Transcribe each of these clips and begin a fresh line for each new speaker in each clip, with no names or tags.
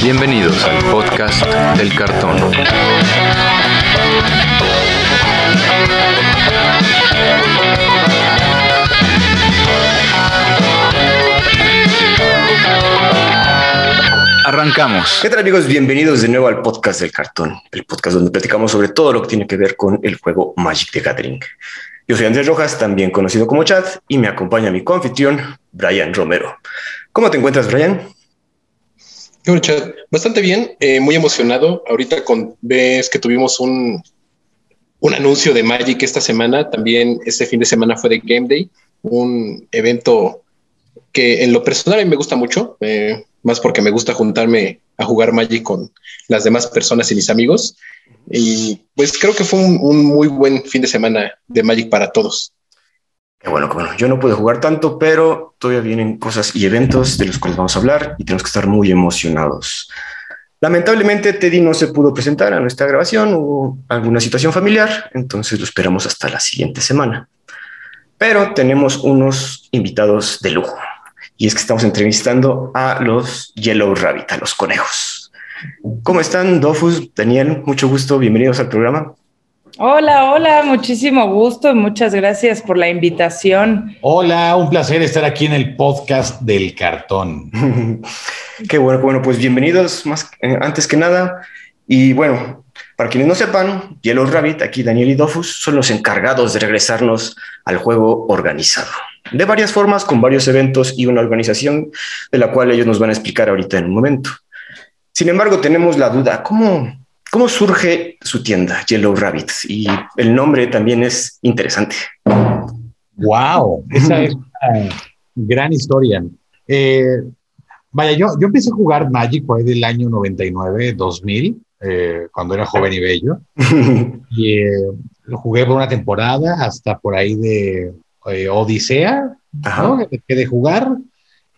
Bienvenidos al podcast del cartón. Arrancamos.
¿Qué tal amigos? Bienvenidos de nuevo al podcast del cartón, el podcast donde platicamos sobre todo lo que tiene que ver con el juego Magic the Gathering. Yo soy Andrés Rojas, también conocido como Chad, y me acompaña mi confitrión, Brian Romero. ¿Cómo te encuentras, Brian?
Hola, Chad. Bastante bien, eh, muy emocionado. Ahorita con, ves que tuvimos un, un anuncio de Magic esta semana. También este fin de semana fue de Game Day, un evento que en lo personal a mí me gusta mucho. Eh, más porque me gusta juntarme a jugar Magic con las demás personas y mis amigos. Y pues creo que fue un, muy buen fin de semana de Magic para todos.
Bueno, bueno, yo no pude jugar tanto, pero todavía vienen cosas y eventos de los cuales vamos a hablar y tenemos que estar muy emocionados. Lamentablemente, Teddy no se pudo presentar a nuestra grabación, hubo alguna situación familiar, entonces lo esperamos hasta la siguiente semana. Pero tenemos unos invitados de lujo y es que estamos entrevistando a los Yellow Rabbit, a los conejos. ¿Cómo están, Dofus, Daniel? Mucho gusto, bienvenidos al programa.
Hola, hola, muchísimo gusto, muchas gracias por la invitación.
Hola, un placer estar aquí en el podcast del cartón.
Qué bueno, bueno, pues bienvenidos más eh, antes que nada. Y bueno, para quienes no sepan, Yellow Rabbit, aquí Daniel y Dofus, son los encargados de regresarnos al juego organizado de varias formas, con varios eventos y una organización de la cual ellos nos van a explicar ahorita en un momento. Sin embargo, tenemos la duda, ¿cómo, cómo surge su tienda, Yellow Rabbit? Y el nombre también es interesante.
¡Wow! Esa es una gran historia. Eh, vaya, yo, yo empecé a jugar Magic por ahí del año 99, 2000, eh, cuando era joven y bello. y eh, lo jugué por una temporada hasta por ahí de eh, Odisea, ¿no? que de jugar.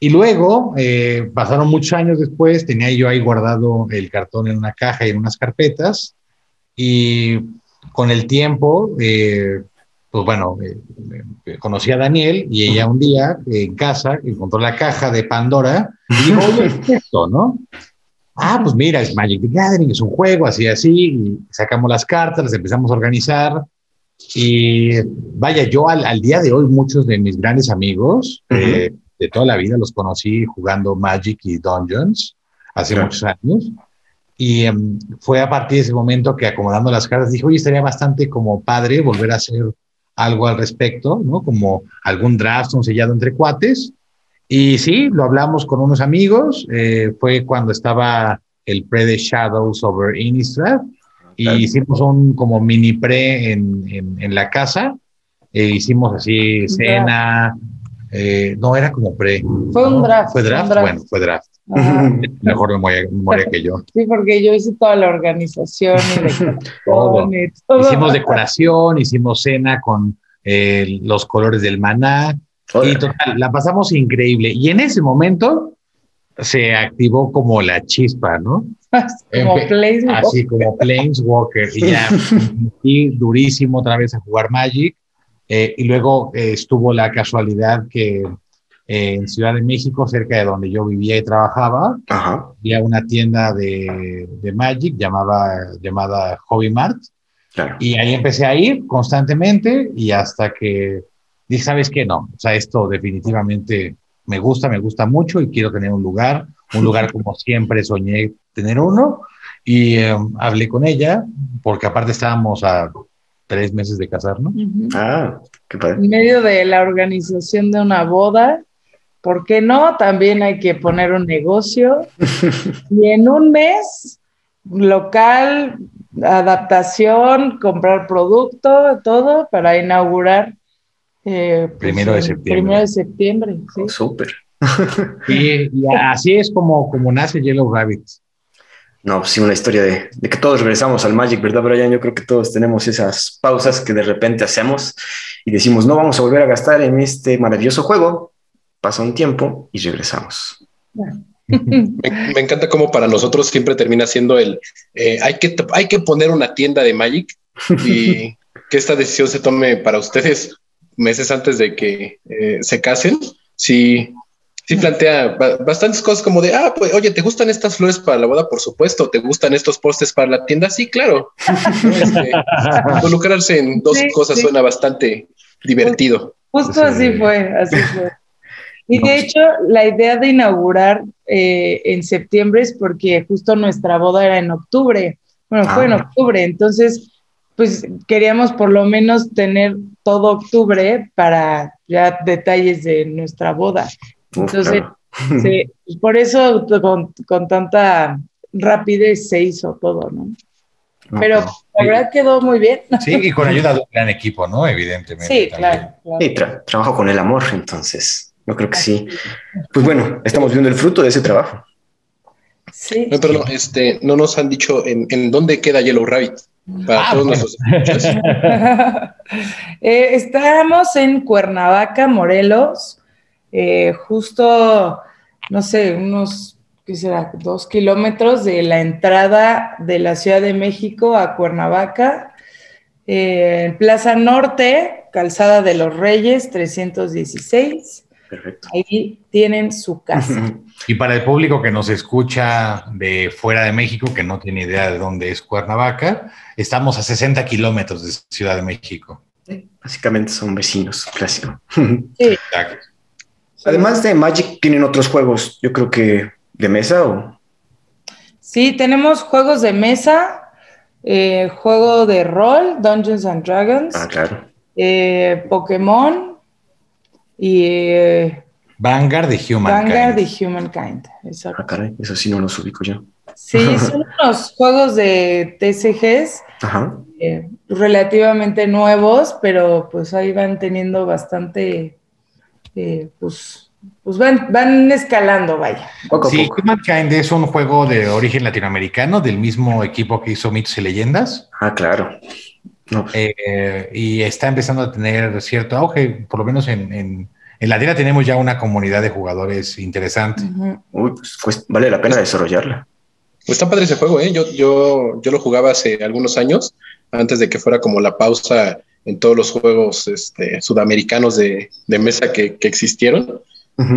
Y luego, eh, pasaron muchos años después, tenía yo ahí guardado el cartón en una caja y en unas carpetas. Y con el tiempo, eh, pues bueno, conocí a Daniel y ella un día en casa encontró la caja de Pandora y dijo, oye, es esto, ¿no? Ah, pues mira, es Magic the Gathering, es un juego, así, así, y sacamos las cartas, las empezamos a organizar y vaya, yo al, día de hoy, muchos de mis grandes amigos eh, de toda la vida los conocí jugando Magic y Dungeons hace muchos años. Y em, fue a partir de ese momento que acomodando las cartas dije, oye, estaría bastante como padre volver a hacer algo al respecto, ¿no? Como algún draft, un sellado entre cuates. Y sí, lo hablamos con unos amigos. Eh, fue cuando estaba el pre de Shadows over Innistrad y hicimos un como mini pre en, en, la casa. E hicimos así cena. Eh, no, era como pre.
Fue un draft.
¿Fue draft? Bueno, fue draft. Mejor memoria, memoria, que yo.
Sí, porque yo hice toda la organización y
todo. Hicimos decoración, hicimos cena con eh, los colores del maná. Y total, la pasamos increíble. Y en ese momento se activó como la chispa, ¿no?
como Planeswalker.
Así como Planeswalker. Y ya y durísimo otra vez a jugar Magic. Eh, y luego eh, estuvo la casualidad que eh, en Ciudad de México, cerca de donde yo vivía y trabajaba, había una tienda de, de, Magic llamaba, llamada Hobby Mart. Y ahí empecé a ir constantemente y hasta que dije, ¿sabes qué? No, o sea, esto definitivamente me gusta, me gusta mucho y quiero tener un lugar, un lugar como siempre soñé tener uno. Y em, hablé con ella, porque aparte estábamos a tres meses de casarnos.
Ah, qué padre. En medio de la organización de una boda, ¿por qué no? También hay que poner un negocio. y en un mes, local, adaptación, comprar producto, todo para inaugurar
eh, pues, primero de septiembre.
Primero de septiembre, sí.
Oh, súper.
y, así es como, como nace Yellow Rabbits.
No, pues sí, una historia de, que todos regresamos al Magic, ¿verdad, Brian? Yo creo que todos tenemos esas pausas que de repente hacemos y decimos, no vamos a volver a gastar en este maravilloso juego. Pasa un tiempo y regresamos.
Me, encanta cómo para nosotros siempre termina siendo el, eh, hay, que, hay que poner una tienda de Magic y que esta decisión se tome para ustedes meses antes de que eh, se casen, sí, sí plantea bastantes cosas como de, ah, pues, oye, ¿te gustan estas flores para la boda? Por supuesto. ¿Te gustan estos postes para la tienda? Sí, claro. Este, involucrarse en dos cosas suena bastante divertido.
Justo así fue, así fue. Y de hecho, la idea de inaugurar eh, en septiembre es porque justo nuestra boda era en octubre. Bueno, fue en ah. octubre, entonces, pues queríamos por lo menos tener todo octubre para ya detalles de nuestra boda. Entonces, sí, por eso con, tanta rapidez se hizo todo, ¿no? Pero la verdad quedó muy bien.
Sí, y con ayuda de un gran equipo, ¿no? Evidentemente.
Sí, claro.
Trabajo con el amor, entonces. Yo creo que sí. Pues bueno, estamos viendo el fruto de ese trabajo.
Sí. No, pero no, este, no nos han dicho en, en dónde queda Yellow Rabbit. Para ah, todos nuestros
eh, estamos en Cuernavaca, Morelos, eh, justo, no sé, unos, ¿qué será? Dos kilómetros de la entrada de la Ciudad de México a Cuernavaca. Eh, en Plaza Norte, Calzada de los Reyes, 316. Ahí tienen su casa.
Y para el público que nos escucha de fuera de México, que no tiene idea de dónde es Cuernavaca, estamos a 60 kilómetros de Ciudad de México.
básicamente son vecinos, clásico. Sí. Además de Magic, ¿tienen otros juegos, yo creo que de mesa o...?
Sí, tenemos juegos de mesa, eh, juego de rol, Dungeons and Dragons.
Ah, claro.
Eh, Pokémon, y... Eh,
Vanguard de Humankind.
Vanguard de Humankind,
exacto. Ah, caray, eso sí no los ubico yo.
Sí, son unos juegos de TCGs eh, relativamente nuevos, pero pues ahí van teniendo bastante, eh, pues, pues van, van escalando, vaya.
sí, Humankind es un juego de origen latinoamericano, del mismo equipo que hizo Mitos y Leyendas.
Ah, claro.
Eh, y está empezando a tener cierto auge, por lo menos en, en, la tierra tenemos ya una comunidad de jugadores interesante.
Pues, pues, vale la pena desarrollarla.
Pues está padre ese juego, ¿eh? Yo, yo, yo lo jugaba hace algunos años, antes de que fuera como la pausa en todos los juegos este, sudamericanos de, mesa que, existieron.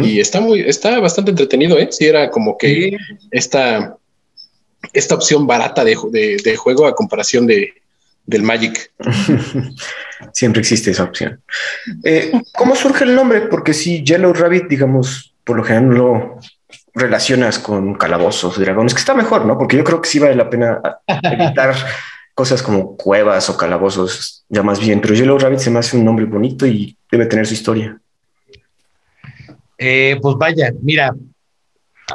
Y está muy, está bastante entretenido, ¿eh? Sí, era como que esta, esta opción barata de, de, juego a comparación de, del Magic.
Siempre existe esa opción. Eh, ¿Cómo surge el nombre? Porque si Yellow Rabbit, digamos, por lo general lo relacionas con calabozos, dragones, que está mejor, ¿no? Porque yo creo que sí vale la pena evitar cosas como cuevas o calabozos, ya más bien. Pero Yellow Rabbit se me hace un nombre bonito y debe tener su historia.
Eh, pues vaya, mira,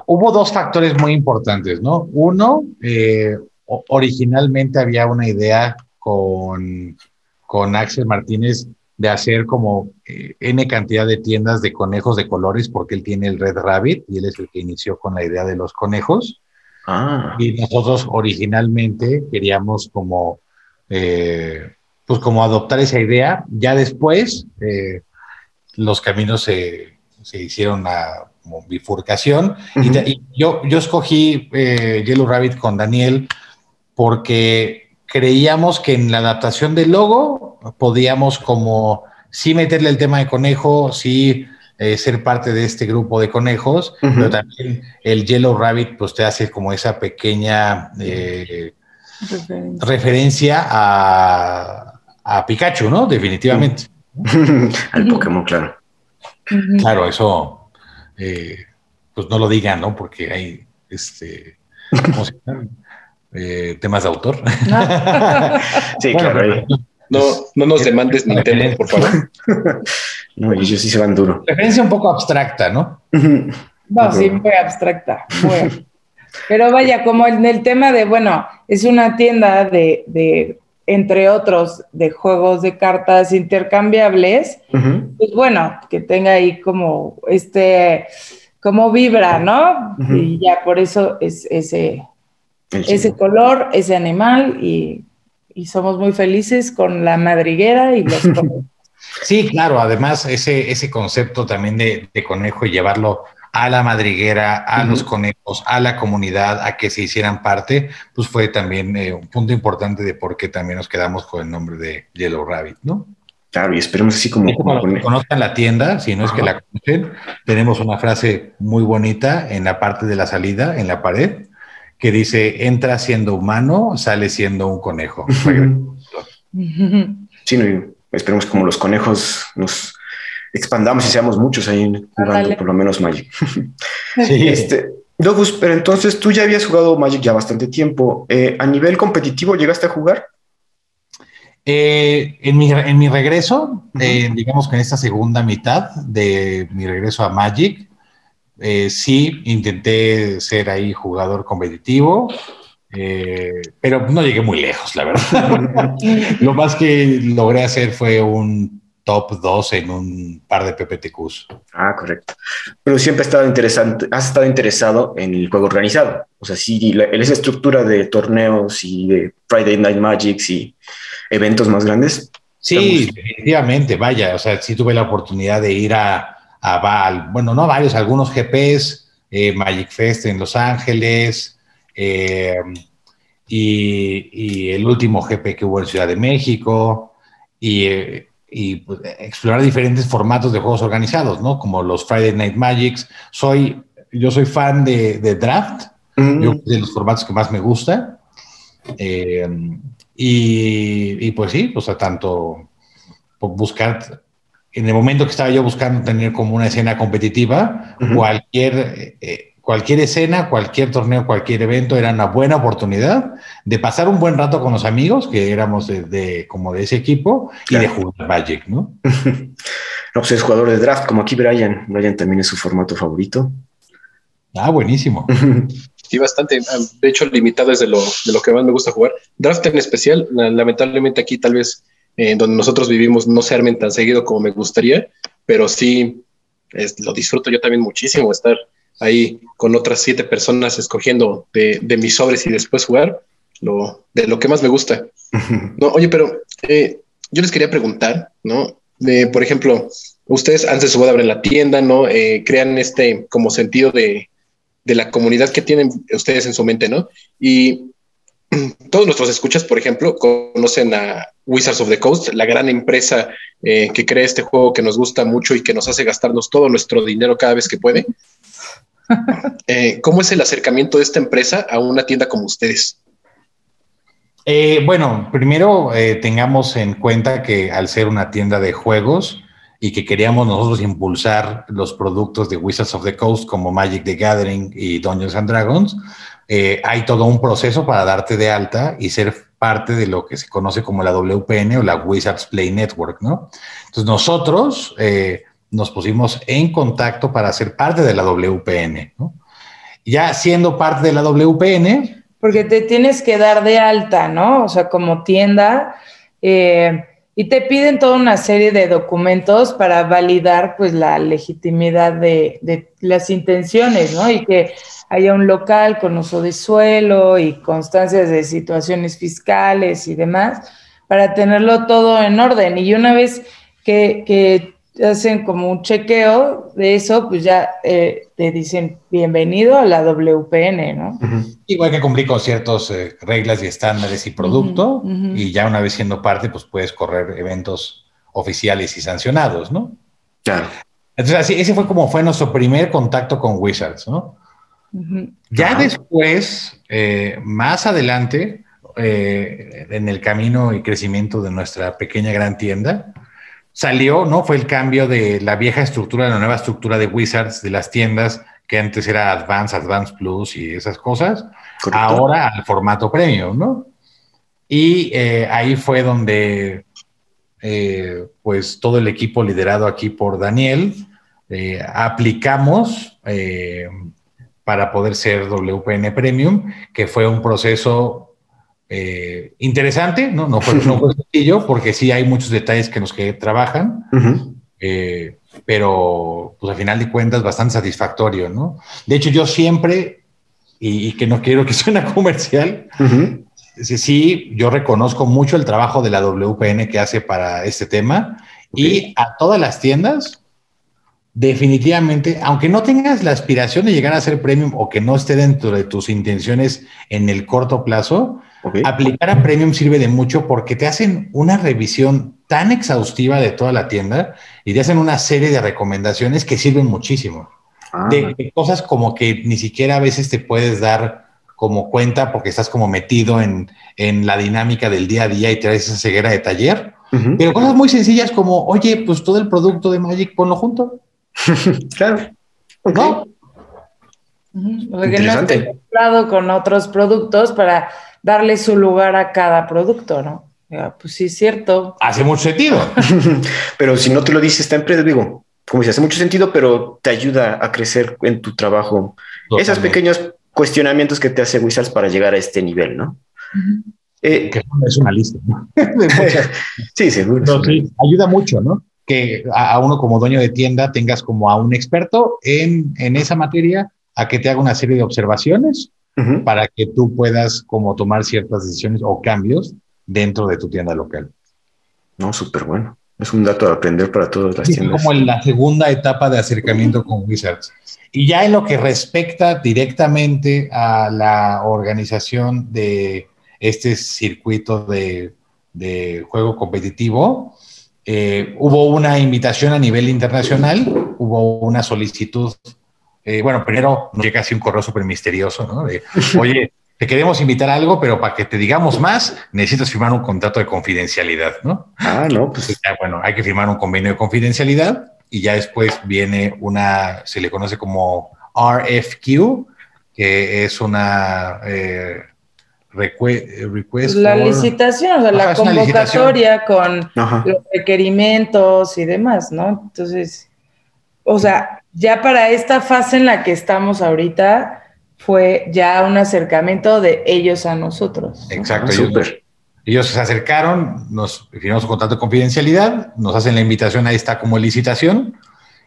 hubo dos factores muy importantes, ¿no? Uno, eh, originalmente había una idea con, con Axel Martínez de hacer como eh, N cantidad de tiendas de conejos de colores, porque él tiene el Red Rabbit y él es el que inició con la idea de los conejos. Ah. Y nosotros originalmente queríamos como, eh, pues como adoptar esa idea. Ya después eh, los caminos se, se hicieron a como bifurcación y, yo, yo escogí Yellow Rabbit con Daniel porque creíamos que en la adaptación del logo podíamos como sí meterle el tema de conejo, sí eh, ser parte de este grupo de conejos, pero también el Yellow Rabbit pues te hace como esa pequeña eh, referencia, a, a, Pikachu, ¿no? Definitivamente.
Al Pokémon, claro.
Claro, eso eh, pues no lo digan, ¿no? Porque hay este... ¿cómo se llama? Eh, temas de autor.
sí, claro. No, no nos demandes Nintendo, por favor.
no, ellos sí se van duro.
Referencia un poco abstracta, ¿no?
no, sí, muy abstracta. Pero vaya, como en el tema de, bueno, es una tienda de, de entre otros, de juegos de cartas intercambiables, pues bueno, que tenga ahí como este, como vibra, ¿no? Y ya por eso es ese, ese color, ese animal y, somos muy felices con la madriguera y los conejos.
Sí, claro, además ese, ese concepto también de, conejo y llevarlo a la madriguera, a los conejos, a la comunidad, a que se hicieran parte, pues fue también eh, un punto importante de por qué también nos quedamos con el nombre de Yellow Rabbit, ¿no?
Claro, y esperemos así como...
como conozcan la tienda, si no es que la conocen, tenemos una frase muy bonita en la parte de la salida, en la pared, que dice, entra siendo humano, sale siendo un conejo.
sí, no, esperemos como los conejos nos expandamos y seamos muchos ahí jugando por lo menos Magic. sí. Este, Dogus, pero entonces tú ya habías jugado Magic ya bastante tiempo. Eh, ¿A nivel competitivo llegaste a jugar?
Eh, en, mi, en, mi, regreso, eh, digamos que en esta segunda mitad de mi regreso a Magic, sí intenté ser ahí jugador competitivo, pero no llegué muy lejos, la verdad. Lo más que logré hacer fue un top 2 en un par de PPTQs.
Ah, correcto. Pero siempre has estado, interesante, has estado interesado en el juego organizado. O sea, sí, esa estructura de torneos y de Friday Night Magics y eventos más grandes.
Sí, definitivamente, vaya, o sea, sí tuve la oportunidad de ir a, a, bueno, no varios, algunos GPs, eh, Magic Fest en Los Ángeles, eh, y, y, el último GP que hubo en Ciudad de México, y eh, y pues, explorar diferentes formatos de juegos organizados, ¿no? Como los Friday Night Magics. Soy, yo soy fan de, draft, yo, de los formatos que más me gusta. Y, y, pues sí, o sea, tanto buscar, en el momento que estaba yo buscando tener como una escena competitiva, cualquier eh, cualquier escena, cualquier torneo, cualquier evento era una buena oportunidad de pasar un buen rato con los amigos, que éramos de, como de ese equipo, y de jugar Magic, ¿no?
no, pues es jugador de draft, como aquí Brian. Brian también es su formato favorito.
Ah, buenísimo.
Sí, bastante. Ah, de hecho, limitado es de lo, de lo que más me gusta jugar. Draft en especial, lamentablemente aquí tal vez en donde nosotros vivimos no se armen tan seguido como me gustaría, pero sí lo disfruto yo también muchísimo estar ahí con otras siete personas escogiendo de, mis sobres y después jugar, lo, de lo que más me gusta. no, oye, pero eh, yo les quería preguntar, ¿no? De, por ejemplo, ustedes antes de su boda abren la tienda, ¿no? Eh, crean este como sentido de, de la comunidad que tienen ustedes en su mente, ¿no? Y todos nuestros escuchas, por ejemplo, conocen a Wizards of the Coast, la gran empresa eh, que crea este juego que nos gusta mucho y que nos hace gastarnos todo nuestro dinero cada vez que puede. Eh, ¿Cómo es el acercamiento de esta empresa a una tienda como ustedes?
Eh, bueno, primero tengamos en cuenta que al ser una tienda de juegos y que queríamos nosotros impulsar los productos de Wizards of the Coast como Magic the Gathering y Dungeons and Dragons, hay todo un proceso para darte de alta y ser parte de lo que se conoce como la WPN o la Wizards Play Network, ¿no? Entonces nosotros nos pusimos en contacto para ser parte de la WPN. ¿no? Ya siendo parte de la WPN.
Porque te tienes que dar de alta, ¿no? O sea, como tienda. Eh, y te piden toda una serie de documentos para validar pues la legitimidad de, las intenciones, ¿no? Y que haya un local con uso de suelo y constancias de situaciones fiscales y demás, para tenerlo todo en orden. Y una vez que, que hacen como un chequeo de eso, pues ya eh, te dicen bienvenido a la WPN, ¿no?
Igual que cumplir con ciertas eh, reglas y estándares y producto, y ya una vez siendo parte, pues puedes correr eventos oficiales y sancionados, ¿no?
Claro.
Entonces, así, ese fue como fue nuestro primer contacto con Wizards, ¿no? Ya después, eh, más adelante, en el camino y crecimiento de nuestra pequeña gran tienda, salió, ¿no? Fue el cambio de la vieja estructura, la nueva estructura de Wizards, de las tiendas, que antes era Advance, Advance Plus y esas cosas, ahora al formato premium, ¿no? Y eh, ahí fue donde, eh, pues, todo el equipo liderado aquí por Daniel, eh, aplicamos para poder ser WPN Premium, que fue un proceso eh, interesante, ¿no? No fue, sencillo, porque sí hay muchos detalles que nos que trabajan, eh, pero pues al final de cuentas bastante satisfactorio, ¿no? De hecho, yo siempre, y, que no quiero que suene comercial, sí, yo reconozco mucho el trabajo de la WPN que hace para este tema y a todas las tiendas, definitivamente, aunque no tengas la aspiración de llegar a ser premium o que no esté dentro de tus intenciones en el corto plazo, Aplicar a Premium sirve de mucho porque te hacen una revisión tan exhaustiva de toda la tienda y te hacen una serie de recomendaciones que sirven muchísimo.
Ah,
De, cosas como que ni siquiera a veces te puedes dar como cuenta porque estás como metido en, en la dinámica del día a día y traes esa ceguera de taller. Pero cosas muy sencillas como, oye, pues todo el producto de Magic ponlo junto.
claro. Ok.
¿No?
No
Interesante.
mezclado con otros productos para darle su lugar a cada producto, ¿no? Ya, Pues sí, es cierto.
Hace mucho sentido.
Pero si no te lo dice esta empresa, digo, como dice, hace mucho sentido, pero te ayuda a crecer en tu trabajo. Esos pequeños cuestionamientos que te hace Wizards para llegar a este nivel, ¿no? Eh,
Que es una lista. ¿no?
Sí, seguro.
Pero sí, ayuda mucho, ¿no? Que a, a uno como dueño de tienda tengas como a un experto en, en esa materia a que te haga una serie de observaciones para que tú puedas como tomar ciertas decisiones o cambios dentro de tu tienda local.
No, súper bueno. Es un dato a aprender para todas las tiendas.
como en la segunda etapa de acercamiento con Wizards. Y ya en lo que respecta directamente a la organización de este circuito de, de juego competitivo, eh, hubo una invitación a nivel internacional, hubo una solicitud. eh, bueno, primero llega así un correo súper misterioso, ¿no? De, oye, te queremos invitar a algo, pero para que te digamos más, necesitas firmar un contrato de confidencialidad, ¿no?
Ah, no, pues
ya, bueno, hay que firmar un convenio de confidencialidad y ya después viene una, se le conoce como RFQ, que es una eh, request
La
for-
licitación, o sea,
Ajá,
la convocatoria con
Ajá.
los requerimientos y demás, ¿no? Entonces, o sea, ya para esta fase en la que estamos ahorita fue ya un acercamiento de ellos a nosotros. ¿no?
Exacto.
Ah,
ellos, ellos se acercaron, nos firmamos un contrato de confidencialidad, nos hacen la invitación a esta como licitación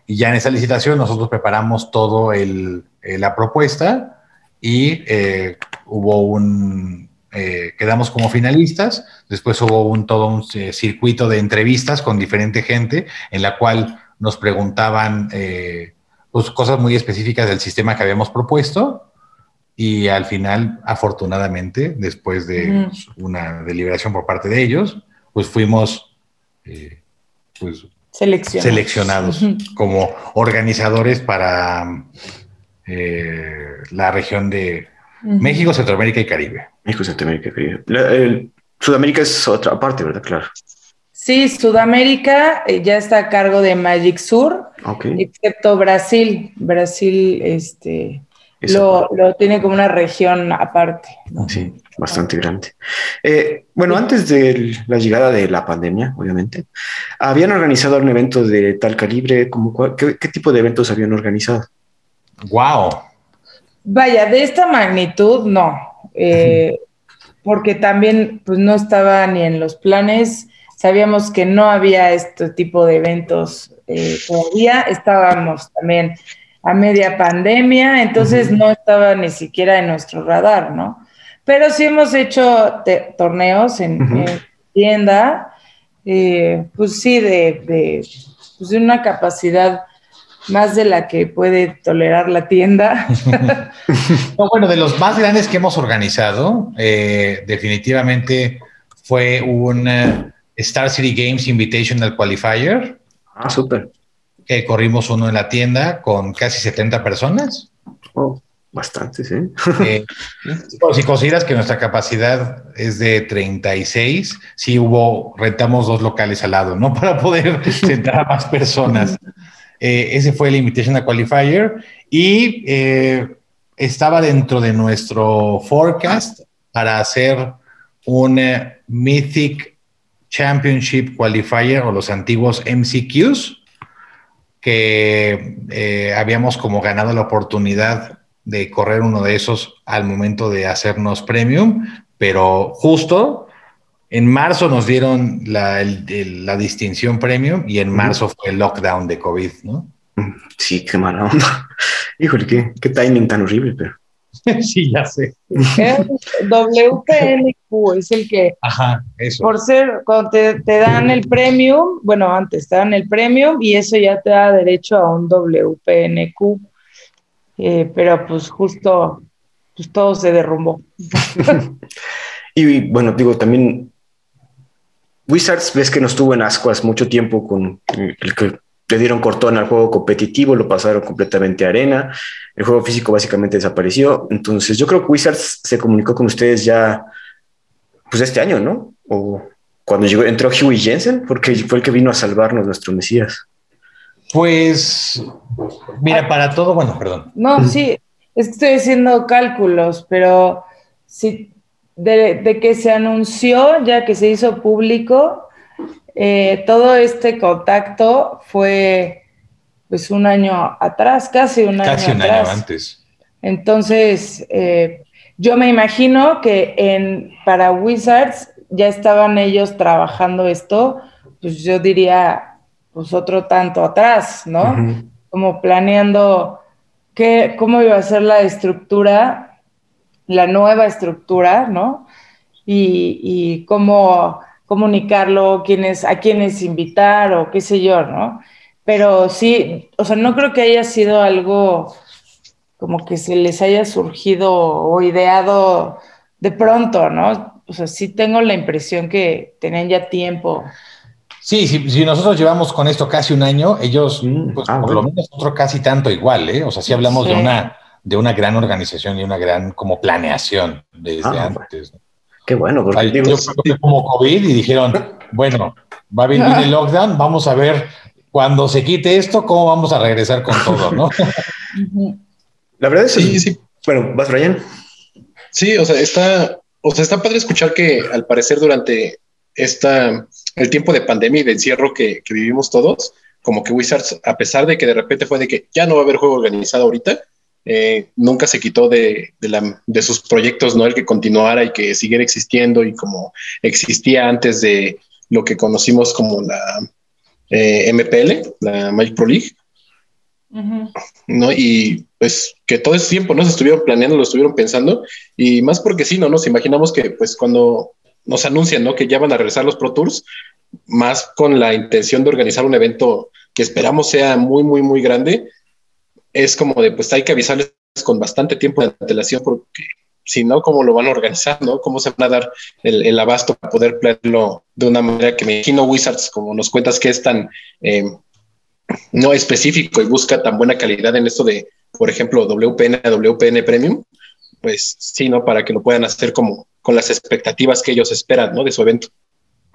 y ya en esa licitación nosotros preparamos todo el, eh, la propuesta y eh, hubo un, eh, quedamos como finalistas, después hubo un, todo un eh, circuito de entrevistas con diferente gente en la cual nos preguntaban eh, pues, cosas muy específicas del sistema que habíamos propuesto y al final, afortunadamente, después de
Ujú.
una deliberación por parte de ellos, pues fuimos eh, pues,
Seleccionados.
seleccionados como organizadores para eh, la región de México, Centroamérica y Caribe.
México, Centroamérica, Caribe. La- el- Sudamérica es otra parte, ¿verdad? Claro.
Sí, Sudamérica eh, ya está a cargo de Magic Sur, excepto Brasil. Brasil este, lo, lo tiene como una región aparte. ¿no?
Sí, bastante grande. Eh, bueno, antes de la llegada de la pandemia, obviamente, ¿habían organizado un evento de tal calibre? Como, qué, qué tipo de eventos habían organizado?
¡Wow!
Vaya, de esta magnitud no, eh, porque también pues no estaba ni en los planes, sabíamos que no había este tipo de eventos eh, todavía, estábamos también a media pandemia, entonces no estaba ni siquiera en nuestro radar, ¿no? Pero sí hemos hecho torneos en tienda, eh, pues sí, de, de, pues de una capacidad más de la que puede tolerar la tienda.
No, bueno, de los más grandes que hemos organizado, eh, definitivamente fue un eh, Star City Games Invitational Qualifier,
Ah, súper.
que corrimos uno en la tienda con casi 70 personas.
Oh, bastante, sí.
Eh, bueno, si consideras que nuestra capacidad es de 36, sí hubo, rentamos dos locales al lado, ¿no? Para poder sentar a más personas. Eh, ese fue el Invitational Qualifier y eh, estaba dentro de nuestro forecast para hacer un eh, Mythic Championship Qualifier o los antiguos MCQs que habíamos como ganado la oportunidad de correr uno de esos al momento de hacernos premium, pero justo en marzo nos dieron la, el- el- la distinción premium y en marzo fue el lockdown de COVID, ¿no?
Sí, qué mala onda. Híjole, qué, qué timing tan horrible, pero.
sí, ya sé.
El WPNQ es el que,
Ajá, eso.
por ser, cuando te, te dan el premium, bueno, antes te dan el premium y eso ya te da derecho a un WPNQ. Eh, pero pues justo, pues todo se derrumbó.
Y bueno, digo, también Wizards ves que no estuvo en ascuas mucho tiempo con el que le dieron cortón al juego competitivo, lo pasaron completamente a arena, el juego físico básicamente desapareció. Entonces yo creo que Wizards se comunicó con ustedes ya, pues este año, ¿no? O cuando llegó, entró Huey Jensen, porque fue el que vino a salvarnos nuestro Mesías.
Pues, mira, para todo, bueno, perdón.
No, sí, estoy haciendo cálculos, pero si de, que se anunció, ya que se hizo público, eh, todo este contacto fue pues un año atrás, casi un año
Casi un año antes.
Entonces, eh, yo me imagino que en, para Wizards ya estaban ellos trabajando esto, pues yo diría, pues otro tanto atrás, ¿no? Como planeando qué, cómo iba a ser la estructura, la nueva estructura, ¿no? Y, cómo comunicarlo, quiénes, a quiénes invitar o qué sé yo, ¿no? Pero sí, o sea, no creo que haya sido algo como que se les haya surgido o ideado de pronto, ¿no? O sea, sí tengo la impresión que tenían ya tiempo.
Sí, si, nosotros llevamos con esto casi un año, ellos, mm, pues ah, por lo menos nosotros casi tanto igual, ¿eh? O sea, sí hablamos de una de una gran organización y una gran como planeación desde ah, antes.
Qué bueno, porque
digo, como COVID y dijeron, bueno, va a venir el lockdown, vamos a ver cuando se quite esto, cómo vamos a regresar con todo, ¿no?
La verdad es que sí, sí. Bueno, vas, Brian.
Sí, o sea, está, o sea, está padre escuchar que al parecer durante esta, el tiempo de pandemia y de encierro que, vivimos todos, como que Wizards, a pesar de que de repente fue de que ya no va a haber juego organizado ahorita, eh, nunca se quitó de, la, de, sus proyectos, ¿no? El que continuara y que siguiera existiendo y como existía antes de lo que conocimos como la eh, MPL, la Magic Pro League. ¿no? Y pues que todo ese tiempo no se estuvieron planeando, lo estuvieron pensando y más porque sí, ¿no? Nos imaginamos que pues cuando nos anuncian, ¿no? Que ya van a regresar los Pro Tours, más con la intención de organizar un evento que esperamos sea muy, muy, muy grande, es como de pues hay que avisarles con bastante tiempo de antelación porque si no, ¿cómo lo van a organizar? ¿no? ¿Cómo se van a dar el, abasto para poder planearlo de una manera que me imagino Wizards, como nos cuentas que es tan eh, no específico y busca tan buena calidad en esto de, por ejemplo, WPN a WPN Premium, pues sí, ¿no? Para que lo puedan hacer como con las expectativas que ellos esperan, ¿no? De su evento.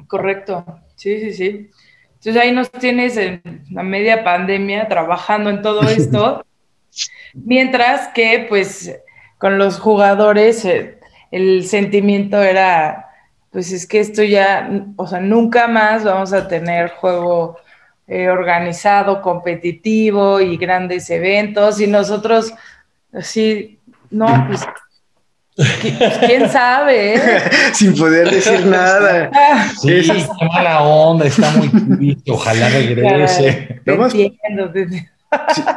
Correcto, sí, sí, sí. Entonces ahí nos tienes en la media pandemia trabajando en todo esto, mientras que pues con los jugadores eh, el sentimiento era, pues es que esto ya, o sea, nunca más vamos a tener juego eh, organizado, competitivo y grandes eventos y nosotros así, no, pues ¿Quién sabe? Eh?
Sin poder decir nada.
Sí, está mala onda, está muy triste, ojalá regrese.
entiendo,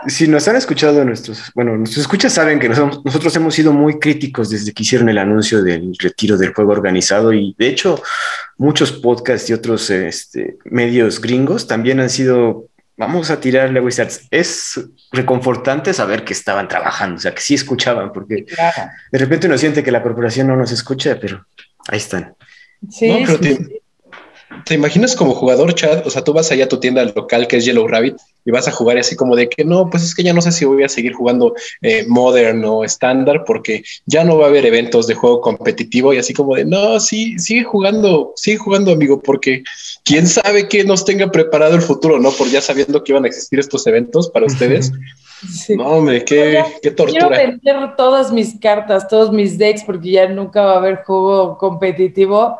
si, nos han escuchado nuestros, bueno, nuestros escuchas saben que nosotros hemos sido muy críticos desde que hicieron el anuncio del retiro del juego organizado y de hecho muchos podcasts y otros este, medios gringos también han sido, vamos a tirarle a Wizards. Es reconfortante saber que estaban trabajando, o sea, que sí escuchaban, porque de repente uno siente que la corporación no nos escucha, pero ahí están.
Sí, sí. ¿Te imaginas como jugador, Chad? O sea, tú vas allá a tu tienda local que es Yellow Rabbit y vas a jugar así como de que no, pues es que ya no sé si voy a seguir jugando eh, Modern o estándar porque ya no va a haber eventos de juego competitivo y así como de no, sí, sigue jugando, sigue jugando, amigo, porque quién sabe qué nos tenga preparado el futuro, ¿no? Por ya sabiendo que iban a existir estos eventos para ustedes. No, hombre, qué, qué tortura.
Quiero vender todas mis cartas, todos mis decks porque ya nunca va a haber juego competitivo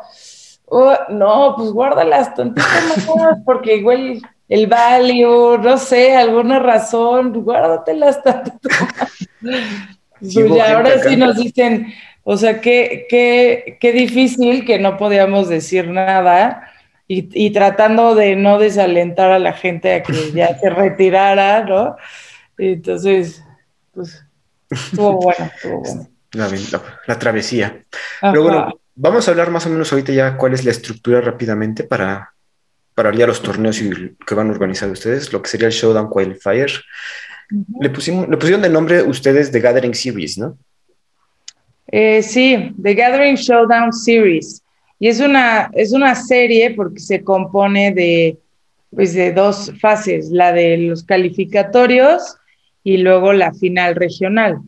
Oh, no, pues guárdalas tantito más, porque igual el value, no sé, alguna razón, guárdatelas tantito más. ahora sí nos dicen, o sea, qué, qué, qué difícil que no podíamos decir nada y, y, tratando de no desalentar a la gente a que ya se retirara, ¿no? Entonces, pues, estuvo bueno, estuvo bueno.
La, la, travesía. Pero bueno, Vamos a hablar más o menos ahorita ya cuál es la estructura rápidamente para, para ya los torneos que van a organizar ustedes, lo que sería el Showdown Qualifier. le, pusimos, le pusieron de nombre ustedes The Gathering Series, ¿no?
Eh, sí, The Gathering Showdown Series. Y es una, es una serie porque se compone de, pues, de dos fases, la de los calificatorios y luego la final regional.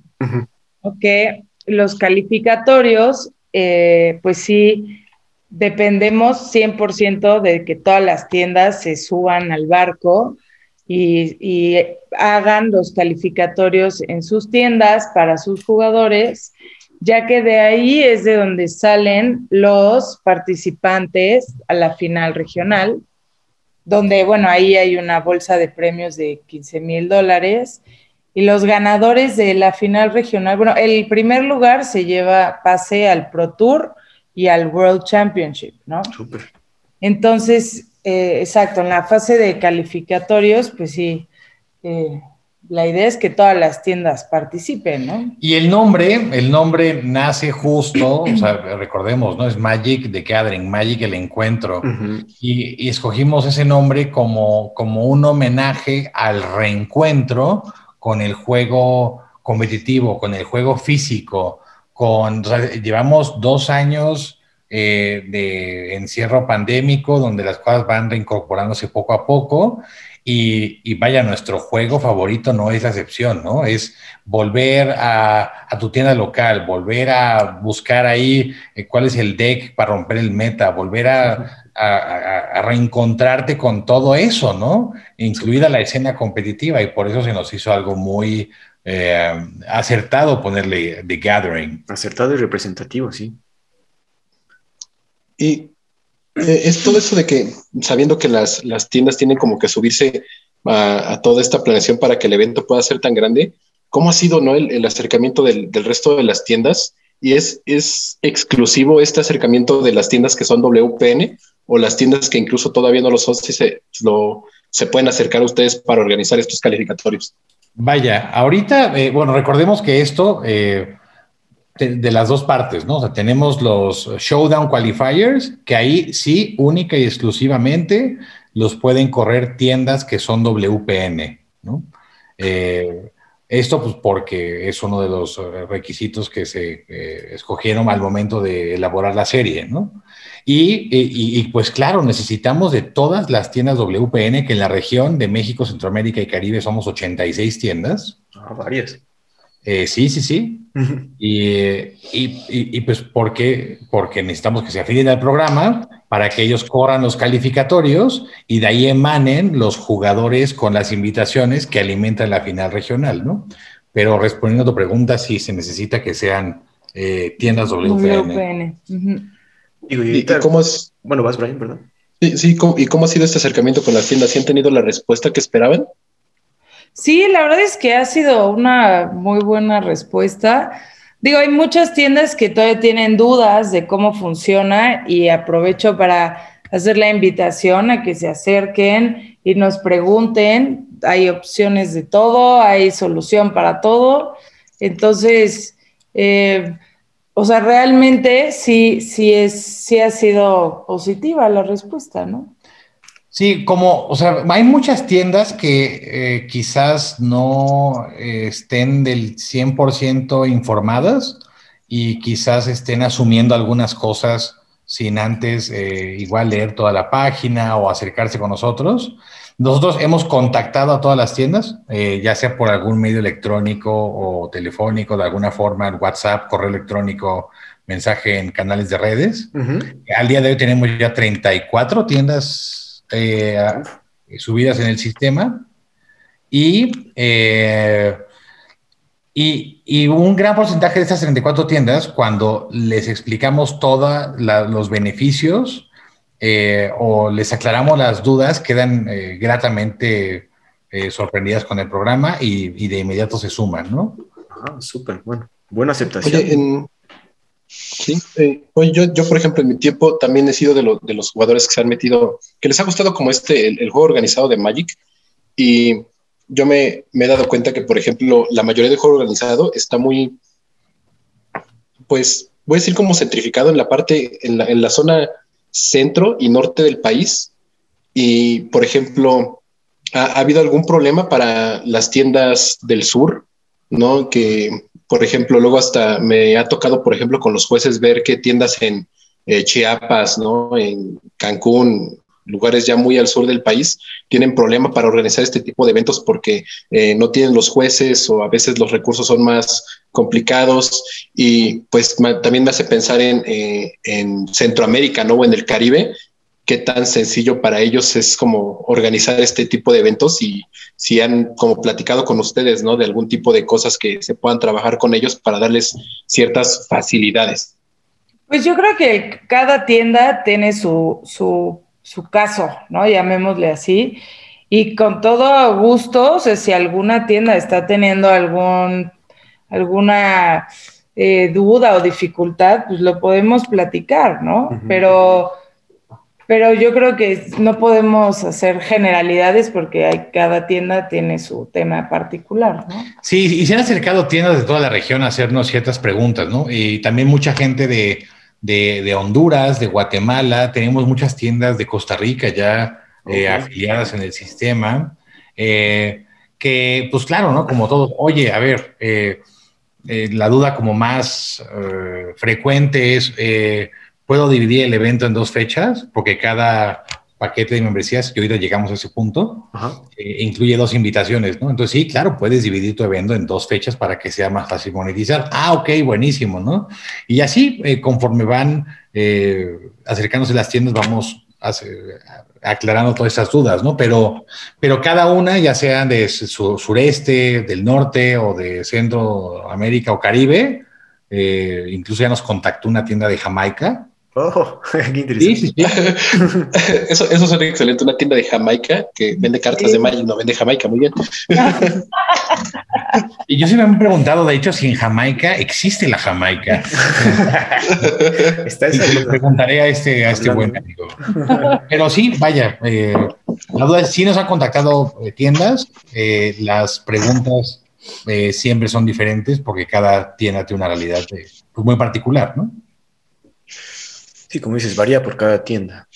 los calificatorios, eh, pues sí, dependemos 100% de que todas las tiendas se suban al barco y, hagan los calificatorios en sus tiendas para sus jugadores, ya que de ahí es de donde salen los participantes a la final regional, donde, bueno, ahí hay una bolsa de premios de 15 mil dólares. Y los ganadores de la final regional, bueno, el primer lugar se lleva pase al Pro Tour y al World Championship, ¿no? Súper. Entonces, eh, exacto, en la fase de calificatorios, pues sí, eh, la idea es que todas las tiendas participen, ¿no?
Y el nombre, el nombre nace justo, o sea, recordemos, ¿no? Es Magic the Gathering, Magic el encuentro. y, escogimos ese nombre como, como un homenaje al reencuentro con el juego competitivo, con el juego físico, con, llevamos dos años eh, de encierro pandémico donde las cosas van reincorporándose poco a poco y, vaya, nuestro juego favorito no es la excepción, ¿no? Es volver a, tu tienda local, volver a buscar ahí eh, cuál es el deck para romper el meta, volver a, reencontrarte con todo eso, ¿no? Incluida la escena competitiva y por eso se nos hizo algo muy eh, acertado ponerle The Gathering.
Acertado y representativo, sí.
Y eh, es todo eso de que, sabiendo que las, tiendas tienen como que subirse a, toda esta planeación para que el evento pueda ser tan grande, ¿cómo ha sido ¿no? el, acercamiento del, resto de las tiendas? ¿Y es, es exclusivo este acercamiento de las tiendas que son WPN o las tiendas que incluso todavía no lo son, si se, lo, se pueden acercar a ustedes para organizar estos calificatorios?
Vaya, ahorita, eh, bueno, recordemos que esto eh, de, las dos partes, ¿no? O sea, tenemos los Showdown Qualifiers, que ahí sí, única y exclusivamente los pueden correr tiendas que son WPN, ¿no? Eh, esto pues porque es uno de los requisitos que se escogieron al momento de elaborar la serie, ¿no? Y, pues claro, necesitamos de todas las tiendas WPN, que en la región de México, Centroamérica y Caribe somos 86 tiendas.
Ah, varias.
Eh, sí, sí, sí. y, y, pues ¿por qué? Porque necesitamos que se afilien al programa para que ellos corran los calificatorios y de ahí emanen los jugadores con las invitaciones que alimentan la final regional, ¿no? Pero respondiendo a tu pregunta, sí se necesita que sean eh, tiendas WPN. WPN.
¿Y, cómo es? Bueno, vas, Brian, perdón. Sí, sí, ¿y cómo ha sido este acercamiento con las tiendas? ¿Sí han tenido la respuesta que esperaban?
Sí, la verdad es que ha sido una muy buena respuesta. Digo, hay muchas tiendas que todavía tienen dudas de cómo funciona y aprovecho para hacer la invitación a que se acerquen y nos pregunten. Hay opciones de todo, hay solución para todo. Entonces, eh, o sea, realmente sí, sí, es, sí ha sido positiva la respuesta, ¿no?
Sí, como, o sea, hay muchas tiendas que eh, quizás no eh, estén del 100% informadas y quizás estén asumiendo algunas cosas sin antes eh, igual leer toda la página o acercarse con nosotros. Nosotros hemos contactado a todas las tiendas, eh, ya sea por algún medio electrónico o telefónico, de alguna forma, WhatsApp, correo electrónico, mensaje en canales de redes. Al día de hoy tenemos ya 34 tiendas eh, subidas en el sistema. Y, eh, y, y, un gran porcentaje de estas 34 tiendas, cuando les explicamos todos los beneficios, eh, o les aclaramos las dudas, quedan eh, gratamente eh, sorprendidas con el programa y, de inmediato se suman, ¿no?
Ah, súper, bueno. Buena aceptación.
sí, yo, yo, por ejemplo, en mi tiempo también he sido de, los jugadores que se han metido, que les ha gustado como este, el, juego organizado de Magic. Y yo me, he dado cuenta que, por ejemplo, la mayoría del juego organizado está muy, pues, voy a decir como centrificado en la parte, en la, en la zona centro y norte del país. Y, por ejemplo, ¿ha, habido algún problema para las tiendas del sur? ¿No? Que, por ejemplo, luego hasta me ha tocado, por ejemplo, con los jueces ver qué tiendas en, eh, Chiapas, ¿no? En Cancún, lugares ya muy al sur del país, tienen problema para organizar este tipo de eventos porque eh, no tienen los jueces o a veces los recursos son más complicados y pues también me hace pensar en, eh, en Centroamérica, ¿no? O en el Caribe, qué tan sencillo para ellos es como organizar este tipo de eventos y si han como platicado con ustedes, ¿no? De algún tipo de cosas que se puedan trabajar con ellos para darles ciertas facilidades.
Pues yo creo que cada tienda tiene su, su, su caso, ¿no? Llamémosle así. Y con todo gusto, o sea, si alguna tienda está teniendo algún, alguna eh, duda o dificultad, pues lo podemos platicar, ¿no? Pero pero yo creo que no podemos hacer generalidades porque hay, cada tienda tiene su tema particular, ¿no?
Sí, y se han acercado tiendas de toda la región a hacernos ciertas preguntas, ¿no? Y también mucha gente de, de, Honduras, de Guatemala, tenemos muchas tiendas de Costa Rica ya eh, afiliadas en el sistema, eh, que pues claro, ¿no? Como todos, oye, a ver, eh, la duda como más frecuente es puedo dividir el evento en dos fechas, porque cada paquete de membresías, que ahorita llegamos a ese punto, eh, incluye dos invitaciones, ¿no? Entonces, sí, claro, puedes dividir tu evento en dos fechas para que sea más fácil monetizar. Ah, ok, buenísimo, ¿no? Y así, eh, conforme van eh, acercándose las tiendas, vamos aclarando todas esas dudas, ¿no? Pero, pero cada una, ya sean de sureste, del norte o de Centroamérica o Caribe, incluso ya nos contactó una tienda de Jamaica,
Oh, qué interesante.
eso, eso suena excelente. Una tienda de Jamaica que vende cartas de Magic, no vende Jamaica, muy bien.
y yo sí me he preguntado, de hecho, si en Jamaica existe la Jamaica. Está y le preguntaré a este, a este buen amigo. Pero sí, vaya, eh, la duda es, si nos han contactado eh, tiendas, eh, las preguntas siempre son diferentes porque cada tienda tiene una realidad pues, muy particular, ¿no?
Sí, como dices, varía por cada tienda.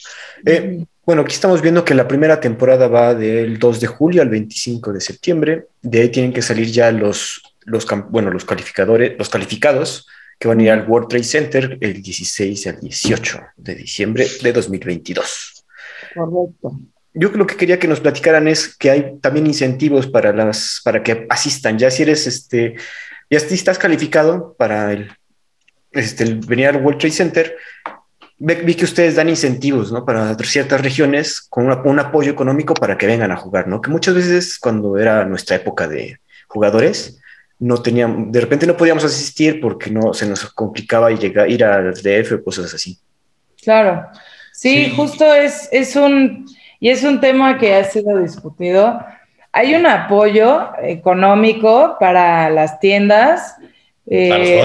Eh, bueno, aquí estamos viendo que la primera temporada va del 2 de julio al 25 de septiembre. De ahí tienen que salir ya los, los, bueno, los calificadores, los calificados que van a ir al World Trade Center el 16 al 18 de diciembre de 2022. Correcto. Yo lo que quería que nos platicaran es que hay también incentivos para las para que asistan. Ya si eres este, ya si estás calificado para el, este, el venir al World Trade Center, vi que ustedes dan incentivos, ¿no? Para ciertas regiones con un apoyo económico para que vengan a jugar, ¿no? Que muchas veces cuando era nuestra época de jugadores, no teníamos, de repente no podíamos asistir porque no se nos complicaba llegar, ir al DF o cosas así.
Claro, sí, justo es, es un, y es un tema que ha sido discutido. Hay un apoyo económico para las tiendas,
eh,